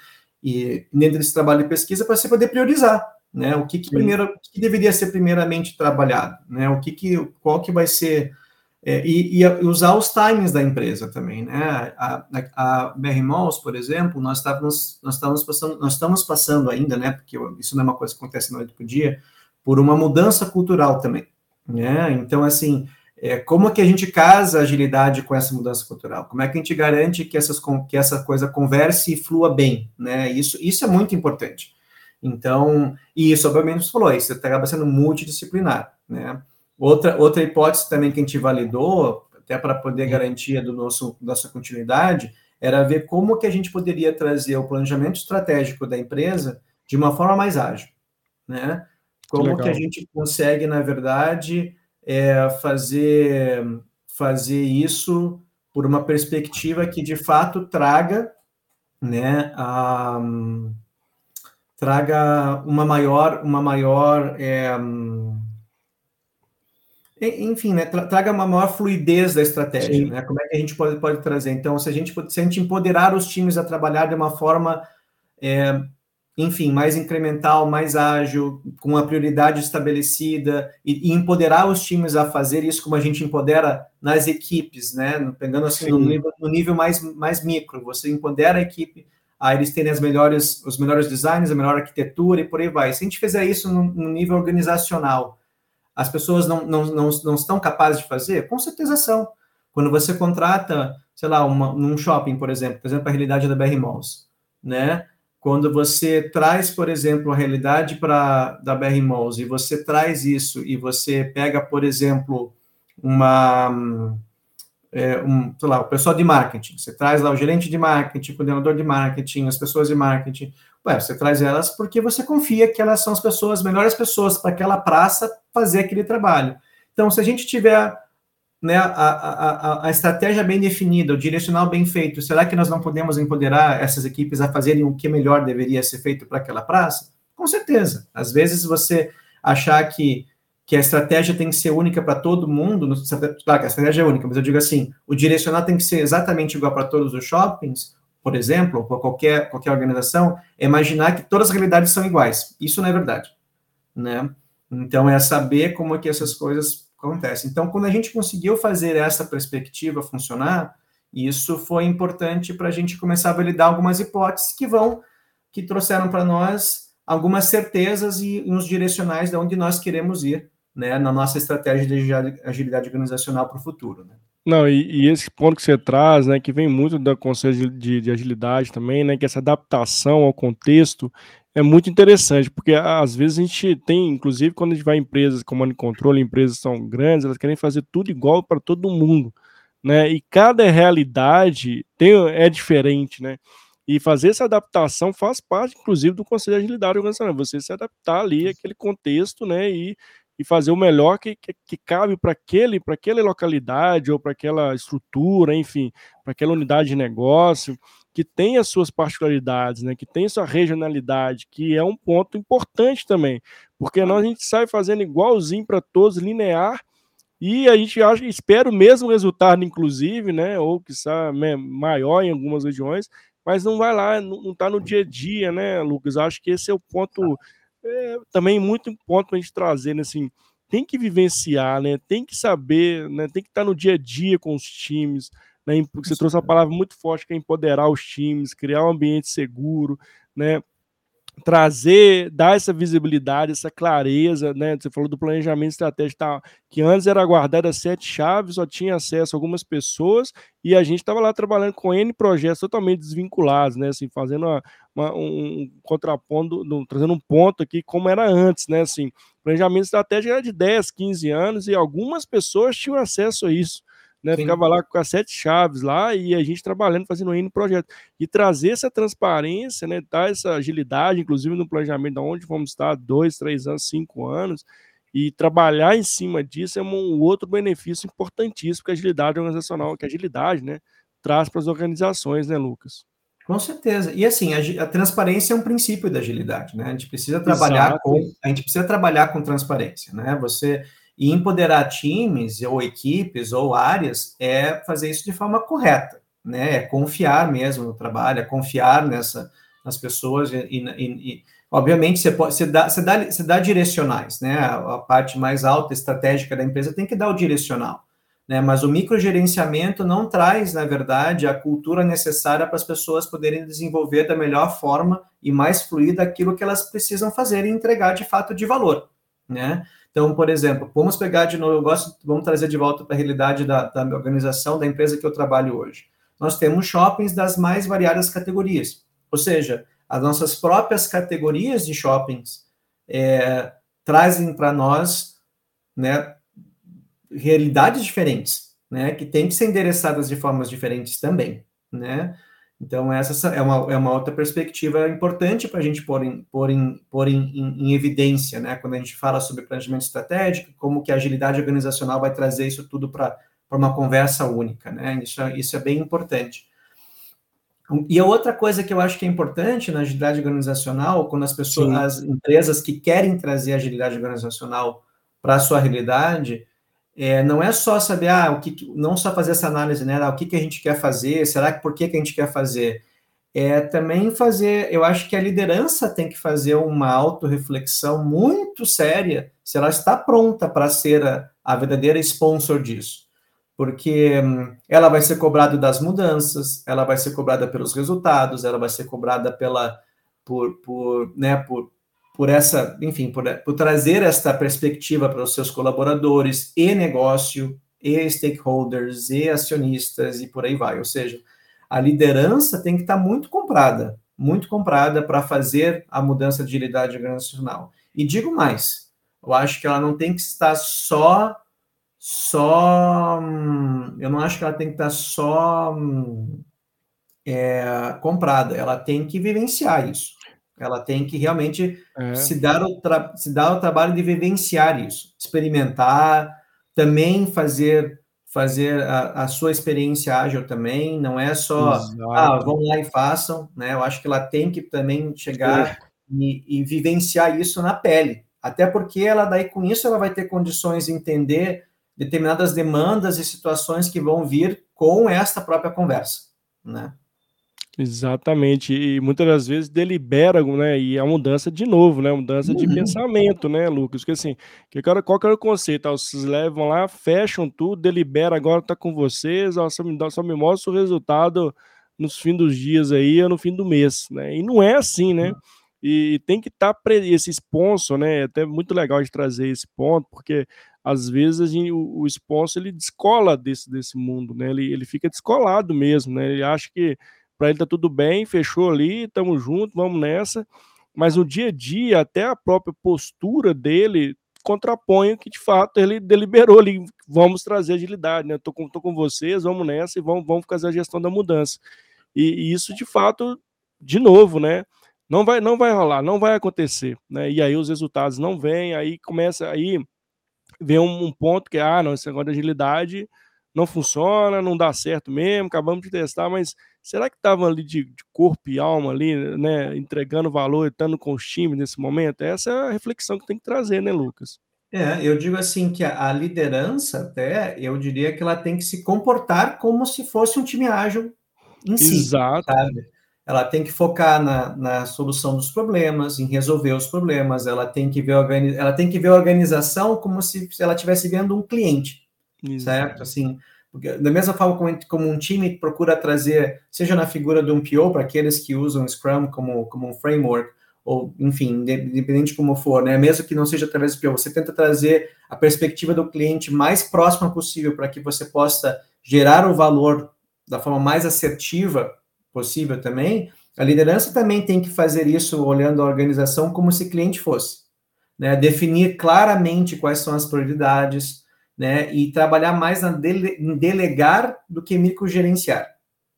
E dentro desse trabalho de pesquisa, para você poder priorizar né? O que, que primeiro o que deveria ser primeiramente trabalhado, né? O que, que qual que vai ser é, e, e, usar os timings da empresa também, né? A, a, a BR Malls, por exemplo, nós estávamos nós estávamos passando nós estamos passando ainda, né? Porque isso não é uma coisa que acontece noite para dia, por uma mudança cultural também, né? Então assim é, como é que a gente casa a agilidade com essa mudança cultural? Como é que a gente garante que, essas, que essa coisa converse e flua bem? Né? Isso, isso é muito importante. Então, e isso, obviamente, você falou, isso acaba sendo multidisciplinar, né? Outra, outra hipótese também que a gente validou, até para poder garantir do nosso nossa continuidade, era ver como que a gente poderia trazer o planejamento estratégico da empresa de uma forma mais ágil, né? Como que, que a gente consegue, na verdade, é, fazer fazer isso por uma perspectiva que de fato traga, né, a, traga uma maior, uma maior, é, enfim, né, traga uma maior fluidez da estratégia, né? Como é que a gente pode, pode trazer? Então, se a gente se a gente empoderar os times a trabalhar de uma forma, é, enfim, mais incremental, mais ágil, com uma prioridade estabelecida e, e, empoderar os times a fazer isso como a gente empodera nas equipes, né? Pegando assim no nível, no nível mais, mais micro, você empodera a equipe a eles terem as melhores, os melhores designs, a melhor arquitetura e por aí vai. Se a gente fizer isso no, no nível organizacional, as pessoas não, não, não, não estão capazes de fazer? Com certeza são. Quando você contrata, sei lá, uma, num shopping, por exemplo, por exemplo, a realidade da BR Malls, né? Quando você traz, por exemplo, a realidade para da BR Malls e você traz isso e você pega, por exemplo, uma é, um, sei lá, o pessoal de marketing. Você traz lá o gerente de marketing, o coordenador de marketing, as pessoas de marketing. Ué, você traz elas porque você confia que elas são as pessoas, as melhores pessoas para aquela praça fazer aquele trabalho. Então, se a gente tiver né, a, a, a, estratégia bem definida, o direcional bem feito, será que nós não podemos empoderar essas equipes a fazerem o que melhor deveria ser feito para aquela praça? Com certeza. Às vezes você achar que que a estratégia tem que ser única para todo mundo, claro que a estratégia é única, mas eu digo assim, o direcional tem que ser exatamente igual para todos os shoppings, por exemplo, ou para qualquer, qualquer organização, é imaginar que todas as realidades são iguais. Isso não é verdade, né? Então, é saber como é que essas coisas acontecem. Então, quando a gente conseguiu fazer essa perspectiva funcionar, isso foi importante para a gente começar a validar algumas hipóteses que vão, que trouxeram para nós algumas certezas e uns direcionais de onde nós queremos ir né, na nossa estratégia de agilidade organizacional para o futuro. Né? Não, e, e, esse ponto que você traz, né, que vem muito da conceito de, de, agilidade também, né, que essa adaptação ao contexto é muito interessante, porque às vezes a gente tem, inclusive quando a gente vai em empresas, comando e controle, empresas são grandes, elas querem fazer tudo igual para todo mundo, né, e cada realidade tem, é diferente, né, e fazer essa adaptação faz parte, inclusive, do conceito de agilidade organizacional, você se adaptar ali àquele contexto, né, e e fazer o melhor que, que, que cabe para aquele, para aquela localidade ou para aquela estrutura, enfim, para aquela unidade de negócio que tem as suas particularidades, né, que tem sua regionalidade, que é um ponto importante também, porque nós a gente sai fazendo igualzinho para todos, linear, e a gente acha, espera o mesmo resultado, inclusive, né, ou que né, maior em algumas regiões, mas não vai lá, não está no dia a dia, né, Lucas? Acho que esse é o ponto é, também muito importante para a gente trazer, né, assim, tem que vivenciar, né, tem que saber, né, tem que estar no dia a dia com os times, né, porque você trouxe uma palavra muito forte que é empoderar os times, criar um ambiente seguro, né, trazer, dar essa visibilidade, essa clareza, né? Você falou do planejamento estratégico, tá, que antes era guardado as sete chaves, só tinha acesso a algumas pessoas, e a gente estava lá trabalhando com N projetos totalmente desvinculados, né? Assim, fazendo uma, uma, um contraponto, no, trazendo um ponto aqui como era antes, né? Assim, planejamento estratégico era de 10, 15 anos, e algumas pessoas tinham acesso a isso né? Ficava lá com as sete chaves lá e a gente trabalhando, fazendo N projeto. E trazer essa transparência, né? Dar essa agilidade, inclusive no planejamento de onde vamos estar, dois, três anos, cinco anos, e trabalhar em cima disso é um outro benefício importantíssimo que a agilidade organizacional, que a agilidade, né? Traz para as organizações, né, Lucas? Com certeza. E assim, a, a, transparência é um princípio da agilidade, né? A gente precisa trabalhar Exato. com a gente precisa trabalhar com transparência, né? Você e empoderar times, ou equipes, ou áreas, é fazer isso de forma correta, né? É confiar mesmo no trabalho, é confiar nessa, nas pessoas e, e, e obviamente você pode você dá, você dá, você dá direcionais, né? A, a, parte mais alta estratégica da empresa tem que dar o direcional, né? Mas o microgerenciamento não traz, na verdade, a cultura necessária para as pessoas poderem desenvolver da melhor forma e mais fluida aquilo que elas precisam fazer e entregar de fato de valor, né? Então, por exemplo, vamos pegar de novo, eu gosto, vamos trazer de volta para a realidade da, da organização, da empresa que eu trabalho hoje. Nós temos shoppings das mais variadas categorias, ou seja, as nossas próprias categorias de shoppings é, trazem para nós né, realidades diferentes, né, que têm que ser endereçadas de formas diferentes também, né? Então, essa é uma, é uma outra perspectiva importante para a gente pôr, em, pôr, em, pôr em, em, em, evidência, né? Quando a gente fala sobre planejamento estratégico, como que a agilidade organizacional vai trazer isso tudo para uma conversa única, né? Isso, é, isso é bem importante. E a outra coisa que eu acho que é importante na agilidade organizacional, quando as pessoas, Sim. as empresas que querem trazer agilidade organizacional para a sua realidade, é, não é só saber, ah, o que, não só fazer essa análise, né? Ah, o que, que a gente quer fazer, será que por que, que a gente quer fazer? É também fazer, eu acho que a liderança tem que fazer uma autorreflexão muito séria se ela está pronta para ser a, a verdadeira sponsor disso. Porque hum, ela vai ser cobrada das mudanças, ela vai ser cobrada pelos resultados, ela vai ser cobrada pela, por, por, né, por, por essa, enfim, por, por trazer esta perspectiva para os seus colaboradores e negócio, e stakeholders, e acionistas, e por aí vai. Ou seja, a liderança tem que estar muito comprada, muito comprada para fazer a mudança de agilidade organizacional. E digo mais, eu acho que ela não tem que estar só, só, eu não acho que ela tem que estar só é, comprada, ela tem que vivenciar isso. Ela tem que realmente é. se, dar o se dar o trabalho de vivenciar isso, experimentar, também fazer fazer a, a sua experiência ágil também, não é só, Exato. ah, vão lá e façam, né? Eu acho que ela tem que também chegar é. e, e, vivenciar isso na pele, até porque ela daí com isso ela vai ter condições de entender determinadas demandas e situações que vão vir com esta própria conversa, né? Exatamente, e muitas das vezes delibera, né, e a mudança de novo, né, mudança de uhum. pensamento, né, Lucas, que assim, que cara, qual que era o conceito? Ah, vocês levam lá, fecham tudo, delibera, agora tá com vocês, ó, só, me, só me mostra o resultado nos fins dos dias aí ou no fim do mês, né, e não é assim, né, e tem que estar tá esse sponsor, né, é até muito legal de trazer esse ponto, porque às vezes a gente, o, o sponsor ele descola desse, desse mundo, né, ele, ele fica descolado mesmo, né, ele acha que para ele tá tudo bem, fechou ali, estamos juntos, vamos nessa. Mas no dia a dia, até a própria postura dele contrapõe o que de fato ele deliberou ali. Vamos trazer agilidade, né? Tô com, tô com vocês, vamos nessa e vamos, vamos fazer a gestão da mudança. E, e, isso de fato, de novo, né? Não vai, não vai rolar, não vai acontecer, né? E aí os resultados não vêm, aí começa aí vem um, um ponto que ah, não, esse negócio de agilidade não funciona, não dá certo mesmo, acabamos de testar, mas será que estavam ali de, de, corpo e alma ali, né, entregando valor, estando com os times nesse momento? Essa é a reflexão que tem que trazer, né, Lucas? É, eu digo assim que a, a liderança, até, eu diria que ela tem que se comportar como se fosse um time ágil em si. Exato. Sabe? Ela tem que focar na, na solução dos problemas, em resolver os problemas, ela tem que ver, ela tem que ver a organização como se ela estivesse vendo um cliente, Exato. certo? Assim, da mesma forma como, como, um time procura trazer, seja na figura de um PO, para aqueles que usam Scrum como, como um framework, ou enfim, independente de como for, né? Mesmo que não seja através do PO, você tenta trazer a perspectiva do cliente mais próxima possível para que você possa gerar o valor da forma mais assertiva possível também. A liderança também tem que fazer isso olhando a organização como se cliente fosse, né? Definir claramente quais são as prioridades, né? E trabalhar mais dele, em delegar do que microgerenciar,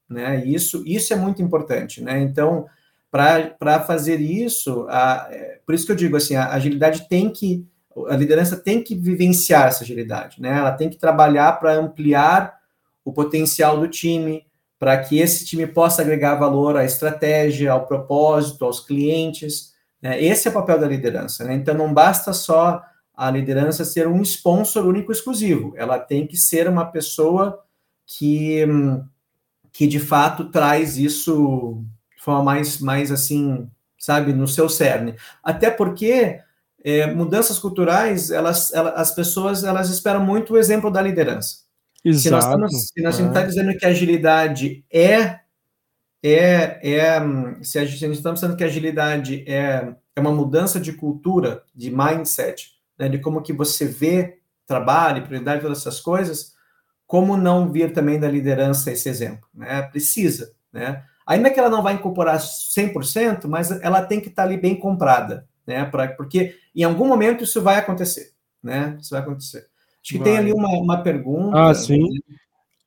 né? Isso, isso é muito importante, né? Então, para fazer isso, a, é, por isso que eu digo assim, a agilidade tem que, a liderança tem que vivenciar essa agilidade, né? Ela tem que trabalhar para ampliar o potencial do time, para que esse time possa agregar valor à estratégia, ao propósito, aos clientes. Né? Esse é o papel da liderança. Né? Então, não basta só a liderança ser um sponsor único e exclusivo, ela tem que ser uma pessoa que, que de fato traz isso de forma mais, mais assim, sabe, no seu cerne. Até porque é, mudanças culturais, elas, elas, as pessoas elas esperam muito o exemplo da liderança. Exato. Se nós estamos, se nós é. dizendo que agilidade é é, é se a gente estamos dizendo que agilidade é, é uma mudança de cultura, de mindset, né, de como que você vê trabalho, prioridade, todas essas coisas, como não vir também da liderança esse exemplo, né? Precisa, né? Ainda que ela não vai incorporar 100%, mas ela tem que estar ali bem comprada, né? Pra, porque em algum momento isso vai acontecer, né? Isso vai acontecer. Acho que vai. tem ali uma, uma pergunta. Ah, sim. Né?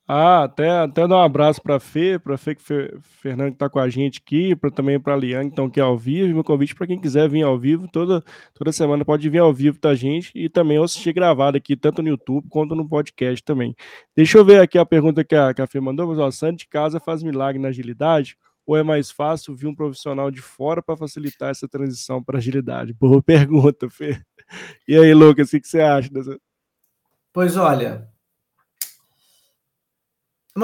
Ah, até, até dar um abraço para a Fê, para a Fê que Fê, Fernando está com a gente aqui, pra, também para a Liane, então, que é ao vivo. Meu convite para quem quiser vir ao vivo, toda, toda semana pode vir ao vivo da gente e também assistir gravado aqui, tanto no YouTube quanto no podcast também. Deixa eu ver aqui a pergunta que a, que a Fê mandou, mas ó, santo de casa faz milagre na agilidade? Ou é mais fácil vir um profissional de fora para facilitar essa transição para agilidade? Boa pergunta, Fê. E aí, Lucas, o que você acha dessa? Pois olha,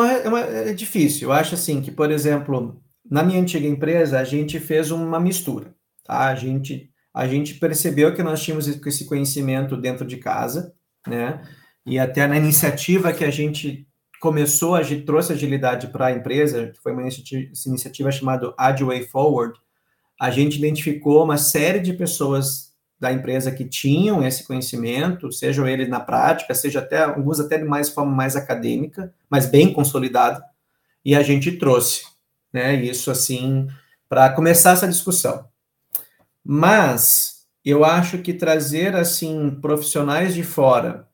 é, uma, é difícil. Eu acho assim que, por exemplo, na minha antiga empresa, a gente fez uma mistura. Tá? A, gente, a gente percebeu que nós tínhamos esse conhecimento dentro de casa, né? E até na iniciativa que a gente começou, a gente trouxe agilidade para a empresa, que foi uma iniciativa, iniciativa chamada Agile Way Forward, a gente identificou uma série de pessoas da empresa que tinham esse conhecimento, sejam eles na prática, seja até alguns até de mais forma mais acadêmica, mas bem consolidado, e a gente trouxe, né, isso assim para começar essa discussão. Mas eu acho que trazer assim profissionais de fora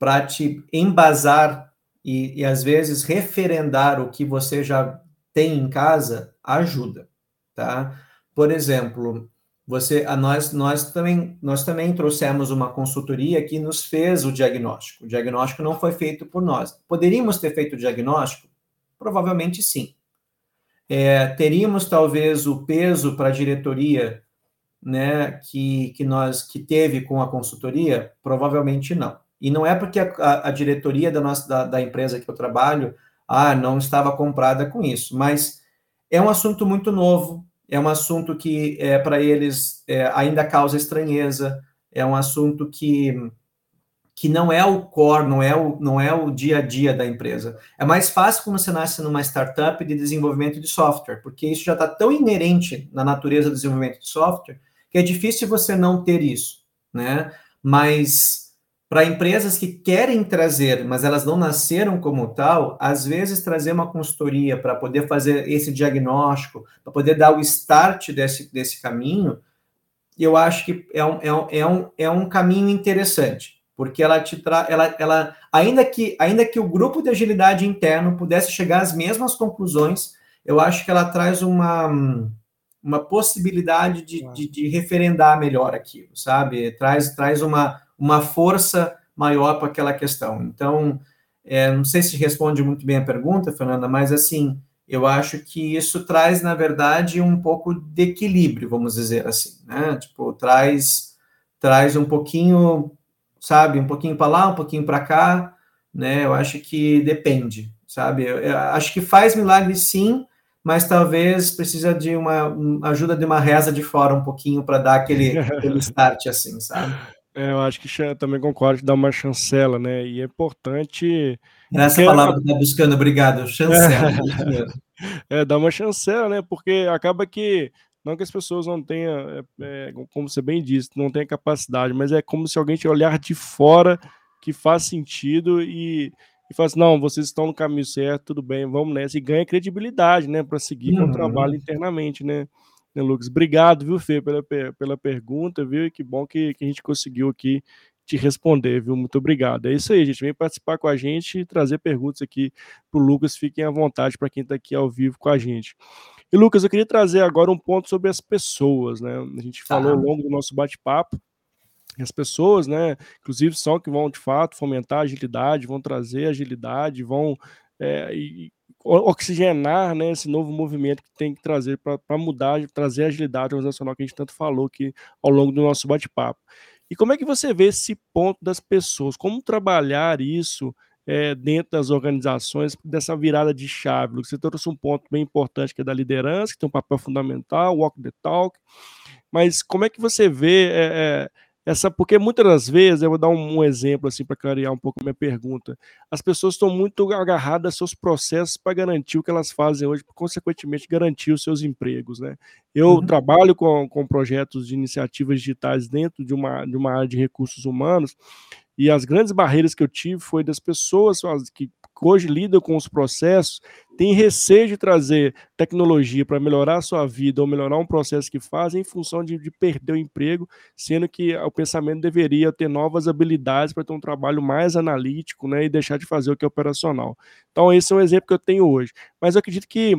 para te embasar e, e às vezes referendar o que você já tem em casa ajuda, tá? Por exemplo, você, a nós, nós também, nós também trouxemos uma consultoria que nos fez o diagnóstico. O diagnóstico não foi feito por nós. Poderíamos ter feito o diagnóstico? Provavelmente sim. É, teríamos talvez o peso para a diretoria, né, que, que nós que teve com a consultoria? Provavelmente não. E não é porque a, a, diretoria da nossa da, da empresa que eu trabalho, ah, não estava comprada com isso, mas é um assunto muito novo, é um assunto que, é, para eles, é, ainda causa estranheza, é um assunto que, que não é o core, não é o, não é o dia a dia da empresa. É mais fácil quando você nasce numa startup de desenvolvimento de software, porque isso já está tão inerente na natureza do desenvolvimento de software, que é difícil você não ter isso, né? Mas para empresas que querem trazer, mas elas não nasceram como tal, às vezes trazer uma consultoria para poder fazer esse diagnóstico, para poder dar o start desse, desse caminho, eu acho que é um, é um, é um, é um caminho interessante, porque ela te traz, ela, ela, ainda que, ainda que o grupo de agilidade interno pudesse chegar às mesmas conclusões, eu acho que ela traz uma, uma possibilidade de, de, de referendar melhor aquilo, sabe? Traz, traz uma uma força maior para aquela questão. Então, é, não sei se responde muito bem a pergunta, Fernanda, mas assim, eu acho que isso traz, na verdade, um pouco de equilíbrio, vamos dizer assim, né? Tipo, traz, traz um pouquinho, sabe, um pouquinho para lá, um pouquinho para cá, né? Eu acho que depende, sabe? Eu, eu acho que faz milagre sim, mas talvez precisa de uma ajuda de uma reza de fora um pouquinho para dar aquele, aquele start assim, sabe? É, eu acho que também concordo que dá uma chancela, né? E é importante. Essa porque... palavra que está buscando, obrigado, chancela. É, é, dá uma chancela, né? Porque acaba que Não que as pessoas não tenham, é, é, como você bem disse, não tenha capacidade, mas é como se alguém te olhar de fora que faz sentido e, e fala assim, não, vocês estão no caminho certo, tudo bem, vamos nessa, e ganha credibilidade, né, para seguir uhum. com o trabalho internamente, né, né, Lucas? Obrigado, viu, Fê, pela, pela pergunta, viu, e que bom que, que a gente conseguiu aqui te responder, viu? Muito obrigado. É isso aí, gente. Vem participar com a gente e trazer perguntas aqui para o Lucas. Fiquem à vontade para quem está aqui ao vivo com a gente. E, Lucas, eu queria trazer agora um ponto sobre as pessoas, né? A gente falou ao longo do nosso bate-papo as pessoas, né, inclusive são que vão de fato fomentar a agilidade, vão trazer agilidade, vão é, e, oxigenar né, esse novo movimento que tem que trazer para mudar, trazer agilidade organizacional que a gente tanto falou aqui ao longo do nosso bate-papo. E como é que você vê esse ponto das pessoas? Como trabalhar isso é, dentro das organizações, dessa virada de chave? Você trouxe um ponto bem importante que é da liderança, que tem um papel fundamental, walk the talk. Mas como é que você vê é, é, essa? Porque muitas das vezes, eu vou dar um, um exemplo assim para clarear um pouco a minha pergunta. As pessoas estão muito agarradas aos seus processos para garantir o que elas fazem hoje, consequentemente garantir os seus empregos, né? Eu uhum. trabalho com, com projetos de iniciativas digitais dentro de uma, de uma área de recursos humanos e as grandes barreiras que eu tive foi das pessoas que hoje lidam com os processos, têm receio de trazer tecnologia para melhorar a sua vida ou melhorar um processo que fazem em função de, de perder o emprego, sendo que o pensamento deveria ter novas habilidades para ter um trabalho mais analítico né, e deixar de fazer o que é operacional. Então, esse é um exemplo que eu tenho hoje. Mas eu acredito que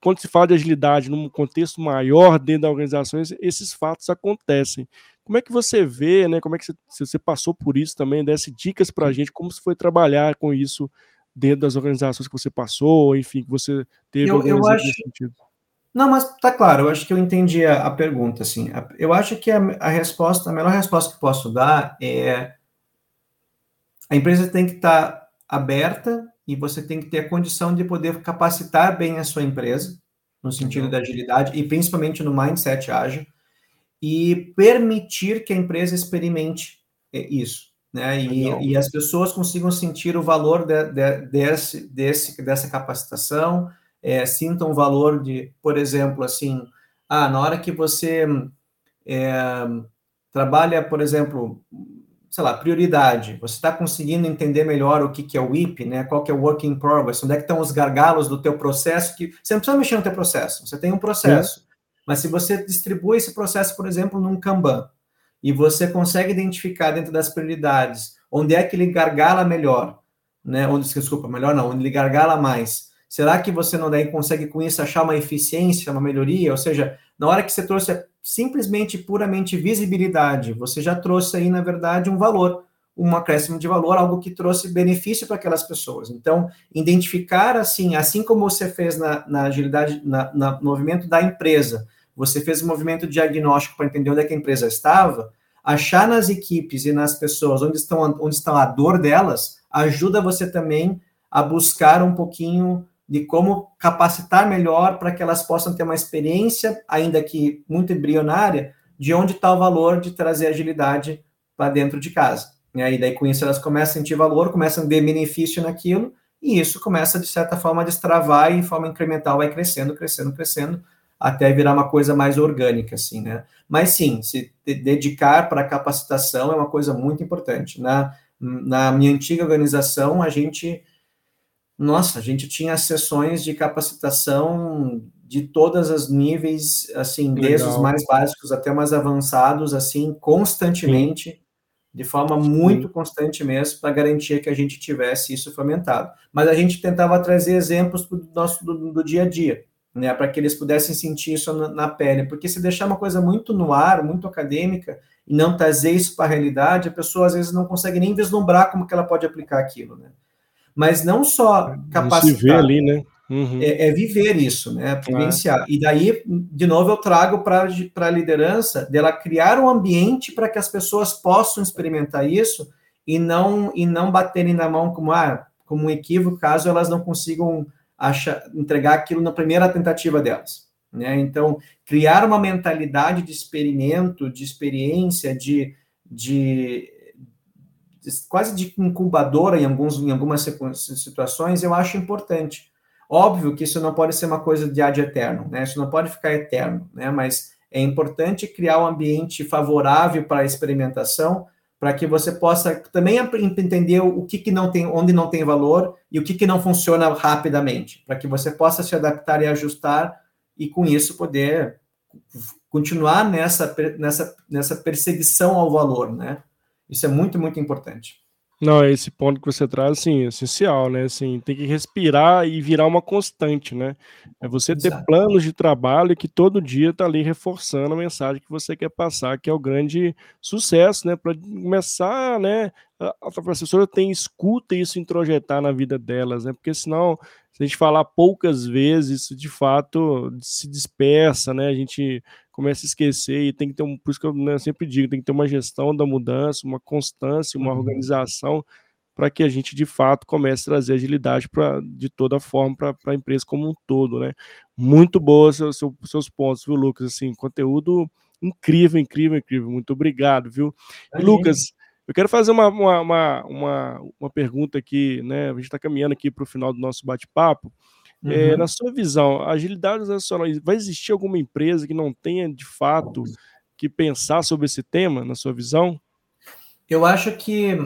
quando se fala de agilidade num contexto maior dentro da organização, esses fatos acontecem. Como é que você vê, né? Como é que você, você passou por isso também? Desse dicas para a gente, como você foi trabalhar com isso dentro das organizações que você passou, enfim, que você teve eu, eu acho... nesse sentido. Não, mas tá claro, eu acho que eu entendi a, a pergunta, assim. A, eu acho que a, a, resposta, a melhor resposta que posso dar é a empresa tem que estar tá aberta e você tem que ter a condição de poder capacitar bem a sua empresa, no sentido uhum. da agilidade, e principalmente no mindset ágil, e permitir que a empresa experimente é, isso, né? E, e as pessoas consigam sentir o valor de, de, desse, desse, dessa capacitação, é, sintam o valor de, por exemplo, assim, ah, na hora que você é, trabalha, por exemplo, sei lá, prioridade, você está conseguindo entender melhor o que, que é o WIP, né? Qual que é o work in progress, onde é que estão os gargalos do teu processo, que você não precisa mexer no teu processo, você tem um processo. Sim. Mas se você distribui esse processo, por exemplo, num Kanban, e você consegue identificar dentro das prioridades onde é que ele gargala melhor, né? Onde, desculpa, melhor não, onde ele gargala mais. Será que você não daí consegue com isso achar uma eficiência, uma melhoria? Ou seja, na hora que você trouxe simplesmente puramente visibilidade, você já trouxe aí, na verdade, um valor, um acréscimo de valor, algo que trouxe benefício para aquelas pessoas. Então, identificar assim, assim como você fez na, na agilidade, na, na, no movimento da empresa, você fez um movimento diagnóstico para entender onde é que a empresa estava, achar nas equipes e nas pessoas onde estão onde está a dor delas, ajuda você também a buscar um pouquinho de como capacitar melhor para que elas possam ter uma experiência, ainda que muito embrionária, de onde está o valor de trazer agilidade para dentro de casa. E daí com isso elas começam a sentir valor, começam a ver benefício naquilo, e isso começa, de certa forma, a destravar e, de forma incremental, vai crescendo, crescendo, crescendo, até virar uma coisa mais orgânica, assim, né? Mas sim, se dedicar para capacitação é uma coisa muito importante. Na, na minha antiga organização, a gente, nossa, a gente tinha sessões de capacitação de todos os níveis, assim, Legal. desde os mais básicos até mais avançados, assim, constantemente, sim. de forma muito sim. constante mesmo, para garantir que a gente tivesse isso fomentado. Mas a gente tentava trazer exemplos do nosso do, do dia a dia né, para que eles pudessem sentir isso na, na, pele, porque se deixar uma coisa muito no ar, muito acadêmica, e não trazer isso para a realidade, a pessoa às vezes não consegue nem vislumbrar como que ela pode aplicar aquilo, né? Mas não só capacitar... viver ali, né? Uhum. É, é, viver isso, né? Vivenciar. E daí, de novo, eu trago para a liderança dela criar um ambiente para que as pessoas possam experimentar isso e não e não baterem na mão como, ah, como um equívoco, caso elas não consigam achar, entregar aquilo na primeira tentativa delas. Né? Então, criar uma mentalidade de experimento, de experiência, de, de, de quase de incubadora em, alguns, em algumas situações, eu acho importante. Óbvio que isso não pode ser uma coisa de ad eterno, né? Isso não pode ficar eterno, né? Mas é importante criar um ambiente favorável para a experimentação, para que você possa também entender o que, que não tem, onde não tem valor e o que, que não funciona rapidamente, para que você possa se adaptar e ajustar e com isso poder continuar nessa, nessa, nessa perseguição ao valor, né? Isso é muito, muito importante. Não, esse ponto que você traz, assim, é essencial, né? Assim, tem que respirar e virar uma constante, né? É você ter Exato. planos de trabalho que todo dia tá ali reforçando a mensagem que você quer passar, que é o grande sucesso, né? Para começar, né? A, a professora tem escuta isso introjetar na vida delas, né? Porque senão, se a gente falar poucas vezes, isso de fato se dispersa, né? A gente começa a esquecer e tem que ter um, por isso que eu né, sempre digo, tem que ter uma gestão da mudança, uma constância, uma uhum. organização para que a gente de fato comece a trazer agilidade para de toda forma para a empresa como um todo, né? Muito boa seu, seu, seus pontos, viu, Lucas? Assim, conteúdo incrível, incrível, incrível. Muito obrigado, viu? Lucas, eu quero fazer uma, uma, uma, uma, uma pergunta aqui, né? A gente está caminhando aqui para o final do nosso bate-papo. É, uhum. É, na sua visão, agilidade organizacional, vai existir alguma empresa que não tenha de fato que pensar sobre esse tema, na sua visão? Eu acho que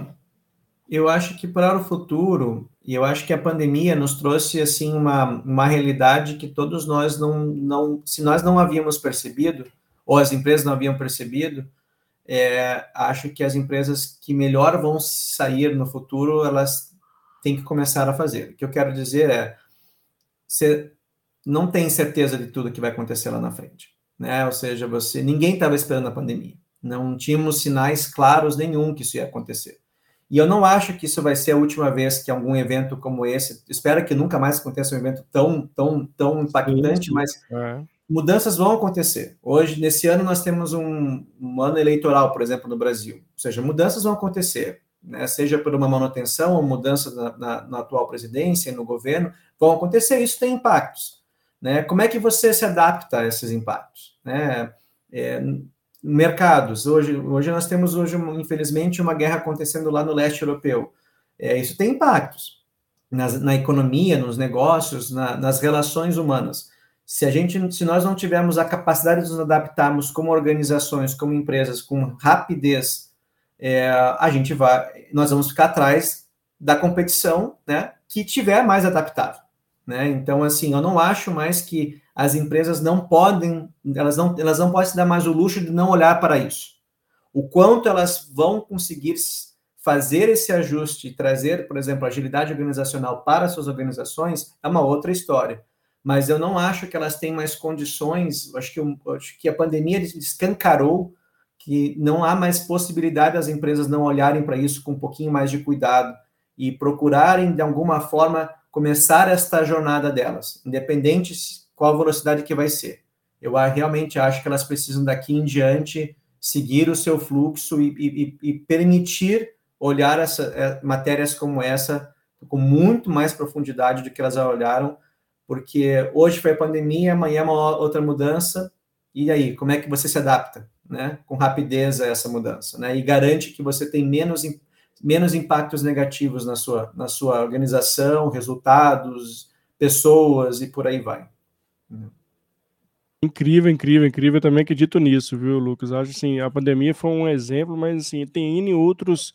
eu acho que para o futuro, e eu acho que a pandemia nos trouxe assim uma, uma realidade que todos nós não, não se nós não havíamos percebido, ou as empresas não haviam percebido, é, acho que as empresas que melhor vão sair no futuro, elas têm que começar a fazer. O que eu quero dizer é, você não tem certeza de tudo que vai acontecer lá na frente, né? Ou seja, você ninguém estava esperando a pandemia, não tínhamos sinais claros nenhum que isso ia acontecer. E eu não acho que isso vai ser a última vez que algum evento como esse, espero que nunca mais aconteça um evento tão tão tão impactante, sim, mas é. mudanças vão acontecer. Hoje, nesse ano, nós temos um, um ano eleitoral, por exemplo, no Brasil. Ou seja, mudanças vão acontecer né, seja por uma manutenção ou mudança na, na, na, atual presidência e no governo, vão acontecer, isso tem impactos. Né? Como é que você se adapta a esses impactos? Né? É, mercados, hoje, hoje nós temos, hoje, infelizmente, uma guerra acontecendo lá no leste europeu. É, isso tem impactos na, na economia, nos negócios, na, nas relações humanas. Se a gente, se nós não tivermos a capacidade de nos adaptarmos como organizações, como empresas, com rapidez é, a gente vai, nós vamos ficar atrás da competição, né, que tiver mais adaptável, né? Então, assim, eu não acho mais que as empresas não podem, elas não, elas não podem se dar mais o luxo de não olhar para isso. O quanto elas vão conseguir fazer esse ajuste e trazer, por exemplo, agilidade organizacional para suas organizações é uma outra história. Mas eu não acho que elas têm mais condições. Acho que, acho que a pandemia escancarou que não há mais possibilidade das empresas não olharem para isso com um pouquinho mais de cuidado e procurarem, de alguma forma, começar esta jornada delas, independente qual velocidade que vai ser. Eu realmente acho que elas precisam, daqui em diante, seguir o seu fluxo e, e, e permitir olhar essa, é, matérias como essa com muito mais profundidade do que elas já olharam, porque hoje foi a pandemia, amanhã é uma outra mudança, e aí, como é que você se adapta? Né, com rapidez a essa mudança, né, e garante que você tem menos, menos impactos negativos na sua, na sua organização, resultados, pessoas e por aí vai. Incrível, incrível, incrível. Eu também acredito nisso, viu, Lucas? Acho assim, a pandemia foi um exemplo, mas assim, tem N outros,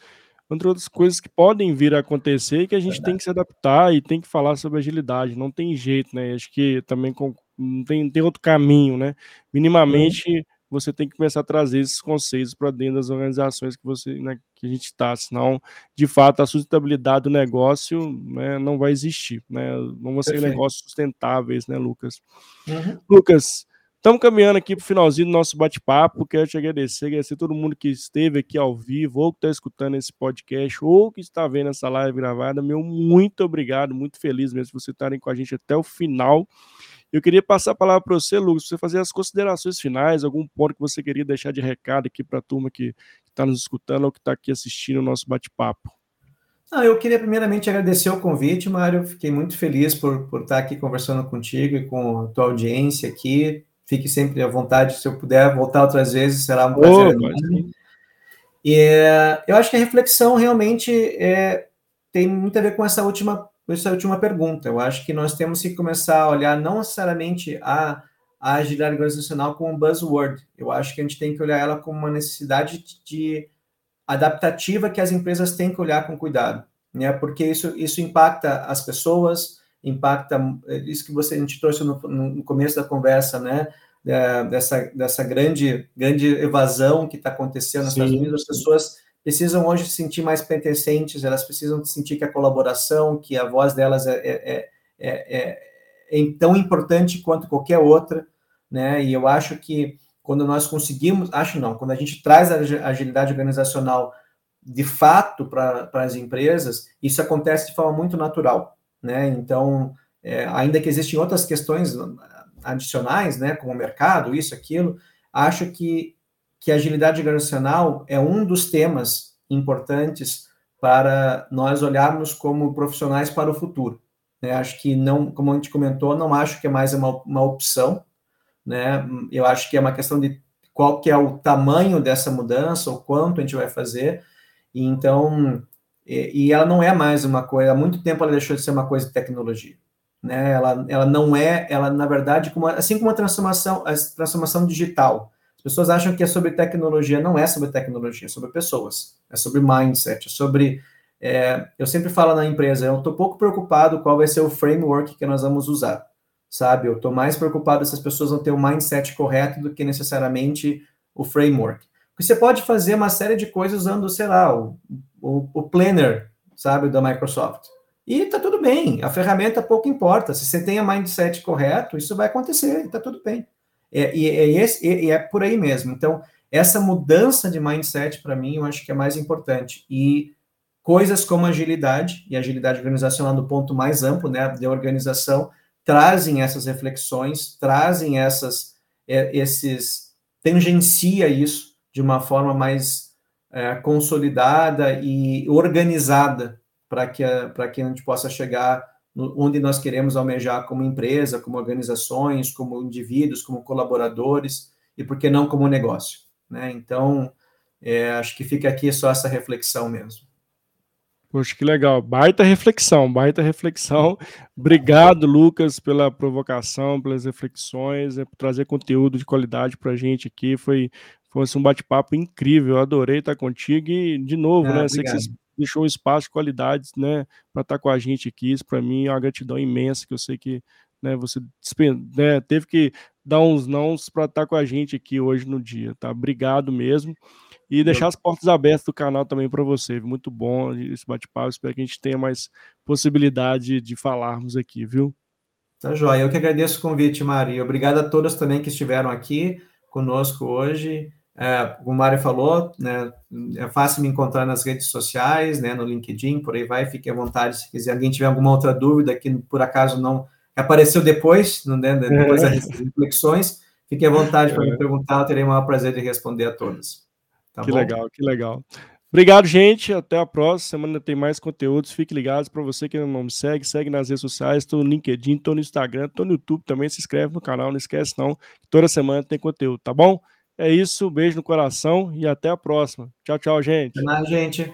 outras coisas que podem vir a acontecer e que a gente Verdade. tem que se adaptar e tem que falar sobre agilidade. Não tem jeito, né? Acho que também com, não tem, tem outro caminho, né? Minimamente você tem que começar a trazer esses conceitos para dentro das organizações que você né, que a gente está, senão, de fato, a sustentabilidade do negócio né, não vai existir, né? Não vão ser negócios sustentáveis, né, Lucas? Uhum. Lucas, estamos caminhando aqui para o finalzinho do nosso bate-papo. Quero te agradecer, agradecer a todo mundo que esteve aqui ao vivo, ou que está escutando esse podcast, ou que está vendo essa live gravada. Meu muito obrigado, muito feliz mesmo por vocês estarem com a gente até o final. Eu queria passar a palavra para você, Lucas, para você fazer as considerações finais, algum ponto que você queria deixar de recado aqui para a turma que está nos escutando ou que está aqui assistindo o nosso bate-papo. Ah, eu queria primeiramente agradecer o convite, Mário. Fiquei muito feliz por, por estar aqui conversando contigo e com a tua audiência aqui. Fique sempre à vontade, se eu puder voltar outras vezes, será um prazer. Oh, e é, eu acho que a reflexão realmente é, tem muito a ver com essa última essa última pergunta. Eu acho que nós temos que começar a olhar não necessariamente a, a agilidade organizacional como um buzzword. Eu acho que a gente tem que olhar ela como uma necessidade de adaptativa que as empresas têm que olhar com cuidado, né? Porque isso, isso impacta as pessoas, impacta isso que você a gente trouxe no, no começo da conversa, né? Dessa, dessa grande, grande evasão que está acontecendo nos Estados Unidos, as pessoas precisam hoje se sentir mais pertencentes, elas precisam sentir que a colaboração, que a voz delas é, é, é, é, é tão importante quanto qualquer outra, né? E eu acho que quando nós conseguimos, acho não, quando a gente traz a agilidade organizacional de fato para as empresas, isso acontece de forma muito natural, né? Então, é, ainda que existem outras questões adicionais, né, como o mercado, isso, aquilo, acho que, que a agilidade organizacional é um dos temas importantes para nós olharmos como profissionais para o futuro. Né? Acho que não, como a gente comentou, não acho que é mais uma, uma opção, né? Eu acho que é uma questão de qual que é o tamanho dessa mudança, o quanto a gente vai fazer. E então, e, e, ela não é mais uma coisa, há muito tempo ela deixou de ser uma coisa de tecnologia. Né? Ela, ela não é, ela na verdade, como, assim como a transformação, a transformação digital. As pessoas acham que é sobre tecnologia, não é sobre tecnologia, é sobre pessoas, é sobre mindset, é sobre é, eu sempre falo na empresa, eu estou pouco preocupado qual vai ser o framework que nós vamos usar sabe? Eu estou mais preocupado se as pessoas vão ter o mindset correto do que necessariamente o framework. Porque você pode fazer uma série de coisas usando, sei lá, o, o, o Planner, sabe, da Microsoft. E tá tudo bem, a ferramenta pouco importa. Se você tem a mindset correto, isso vai acontecer, tá tudo bem. É, e, é, e é por aí mesmo. Então, essa mudança de mindset, para mim, eu acho que é mais importante. E coisas como agilidade, e agilidade organizacional do ponto mais amplo, né, de organização, trazem essas reflexões, trazem essas, é, esses, tangencia isso de uma forma mais é, consolidada e organizada para que, que a gente possa chegar no, onde nós queremos almejar como empresa, como organizações, como indivíduos, como colaboradores e, por que não, como negócio. Né? Então, é, acho que fica aqui só essa reflexão mesmo. Poxa, que legal. Baita reflexão, baita reflexão. Obrigado, Lucas, pela provocação, pelas reflexões, é, por trazer conteúdo de qualidade para a gente aqui. Foi, foi assim, um bate-papo incrível. Eu adorei estar contigo e, de novo, ah, né? Sei que você deixou um espaço de qualidade, né, para estar com a gente aqui. Isso para mim é uma gratidão imensa, que eu sei que né, você né, teve que dar uns nãos para estar com a gente aqui hoje no dia, tá? Obrigado mesmo. E deixar as portas abertas do canal também para você. Muito bom esse bate-papo. Espero que a gente tenha mais possibilidade de falarmos aqui, viu? Tá joia. Eu que agradeço o convite, Mari. Obrigado a todas também que estiveram aqui conosco hoje. É, como o Mário falou, né, é fácil me encontrar nas redes sociais, né, no LinkedIn, por aí vai, fique à vontade se quiser. Alguém tiver alguma outra dúvida que por acaso não apareceu depois, né, depois é. das reflexões, fique à vontade para me perguntar, eu terei o maior prazer de responder a todas. Tá que bom? legal, que legal. Obrigado, gente. Até a próxima semana tem mais conteúdos. Fique ligados para você que não me segue, segue nas redes sociais. Estou no LinkedIn, estou no Instagram, estou no YouTube também. Se inscreve no canal, não esquece não. Toda semana tem conteúdo, tá bom? É isso, beijo no coração e até a próxima. Tchau, tchau, gente. Até mais, gente.